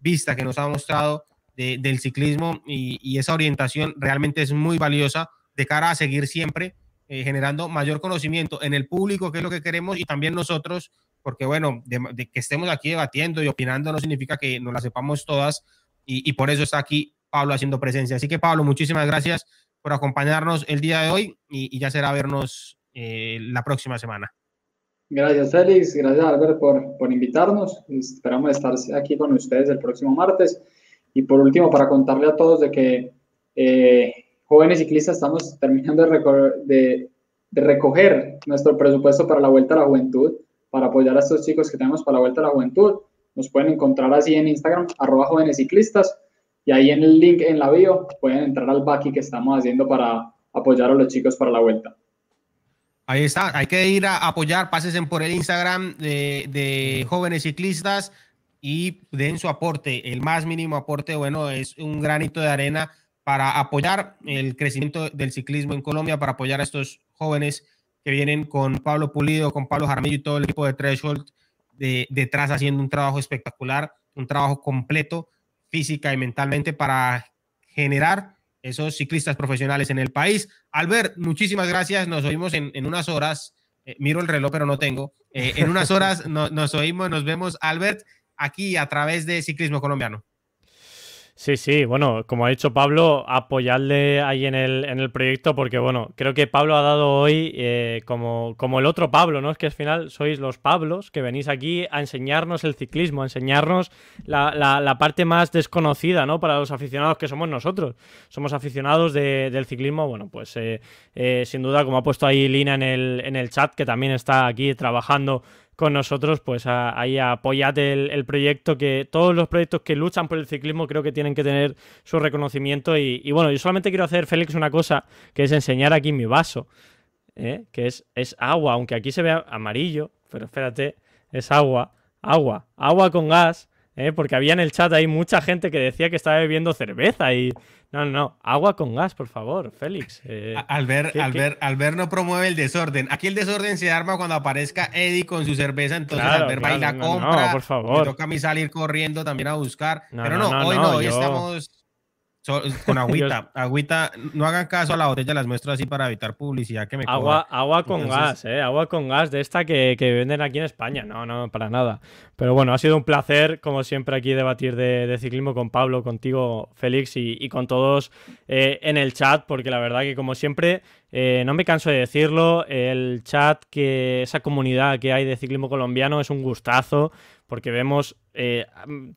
vista que nos ha mostrado del ciclismo y, esa orientación realmente es muy valiosa de cara a seguir siempre eh, generando mayor conocimiento en el público, que es lo que queremos, y también nosotros, porque bueno, de, que estemos aquí debatiendo y opinando no significa que nos la sepamos todas, y, y por eso está aquí Pablo haciendo presencia. Así que Pablo, muchísimas gracias por acompañarnos el día de hoy y, ya será vernos eh, la próxima semana. Gracias Félix, gracias Albert por, por invitarnos. Esperamos estar aquí con ustedes el próximo martes. Y por último, para contarle a todos de que eh, jóvenes ciclistas estamos terminando de, de, de, recoger nuestro presupuesto para la Vuelta a la Juventud, para apoyar a estos chicos que tenemos para la Vuelta a la Juventud. Nos pueden encontrar así en Instagram, arroba jóvenes ciclistas y ahí en el link en la bio pueden entrar al Baki que estamos haciendo para apoyar a los chicos para la vuelta. Ahí está, hay que ir a apoyar, pásense por el Instagram de, jóvenes ciclistas y den su aporte. El más mínimo aporte, bueno, es un granito de arena para apoyar el crecimiento del ciclismo en Colombia, para apoyar a estos jóvenes que vienen con Pablo Pulido, con Pablo Jaramillo y todo el equipo de Threshold de, detrás haciendo un trabajo espectacular, un trabajo completo física y mentalmente para generar esos ciclistas profesionales en el país. Albert, muchísimas gracias. Nos oímos en, unas horas. Eh, miro el reloj, pero no tengo. Eh, en unas horas nos oímos, nos vemos, Albert, aquí a través de Ciclismo Colombiano. Sí, sí, bueno, como ha dicho Pablo, apoyarle ahí en el, en el proyecto porque, bueno, creo que Pablo ha dado hoy eh, como, como el otro Pablo, ¿no? Es que al final sois los Pablos que venís aquí a enseñarnos el ciclismo, a enseñarnos la, la, parte más desconocida, ¿no? Para los aficionados que somos nosotros. Somos aficionados del ciclismo, bueno, pues eh, eh, sin duda, como ha puesto ahí Lina en el, en el chat, que también está aquí trabajando con nosotros, pues ahí apoyad el, proyecto, que todos los proyectos que luchan por el ciclismo creo que tienen que tener su reconocimiento. Y, bueno, yo solamente quiero hacer, Félix, una cosa, que es enseñar aquí mi vaso, ¿eh? que es, es agua, aunque aquí se vea amarillo, pero espérate, es agua, agua, agua con gas. ¿Eh? porque había en el chat ahí mucha gente que decía que estaba bebiendo cerveza y no, no, no, agua con gas, por favor, Félix. Eh, Albert, Albert, no promueve el desorden. Aquí el desorden se arma cuando aparezca Eddie con su cerveza, entonces Albert va y la compra. No, por favor. Me toca a mí salir corriendo también a buscar. Pero no, hoy no, hoy estamos con agüita, agüita, no hagan caso a la botella, las muestro así para evitar publicidad que me Agua, agua con gas, eh, agua con gas de esta que, venden aquí en España, no, no, para nada. Pero bueno, ha sido un placer, como siempre, aquí debatir de, ciclismo con Pablo, contigo, Félix, y, con todos eh, en el chat, porque la verdad que como siempre, eh, no me canso de decirlo, el chat, que esa comunidad que hay de ciclismo colombiano es un gustazo porque vemos eh,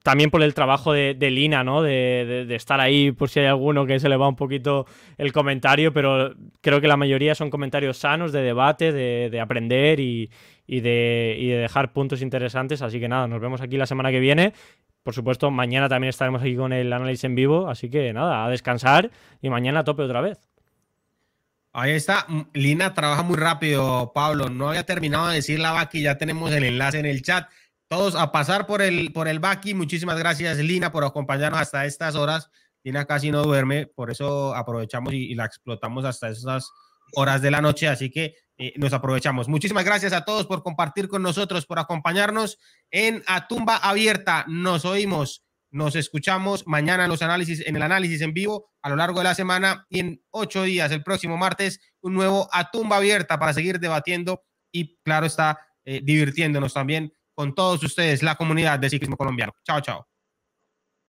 también por el trabajo de, Lina, ¿no? De, estar ahí por si hay alguno que se le va un poquito el comentario, pero creo que la mayoría son comentarios sanos, de debate, de, aprender y, de, dejar puntos interesantes. Así que nada, nos vemos aquí la semana que viene. Por supuesto, mañana también estaremos aquí con el análisis en vivo, así que nada, a descansar y mañana a tope otra vez. Ahí está, Lina trabaja muy rápido, Pablo. No había terminado de decir la vaca y ya tenemos el enlace en el chat todos a pasar por el, por el Baki. Muchísimas gracias, Lina, por acompañarnos hasta estas horas. Lina casi no duerme, por eso aprovechamos y, la explotamos hasta esas horas de la noche, así que eh, nos aprovechamos. Muchísimas gracias a todos por compartir con nosotros, por acompañarnos en A Tumba Abierta. Nos oímos, nos escuchamos mañana en los análisis, en el análisis en vivo a lo largo de la semana y en ocho días, el próximo martes, un nuevo A Tumba Abierta para seguir debatiendo y, claro está, eh, divirtiéndonos también con todos ustedes, la comunidad de ciclismo colombiano. Chao, chao.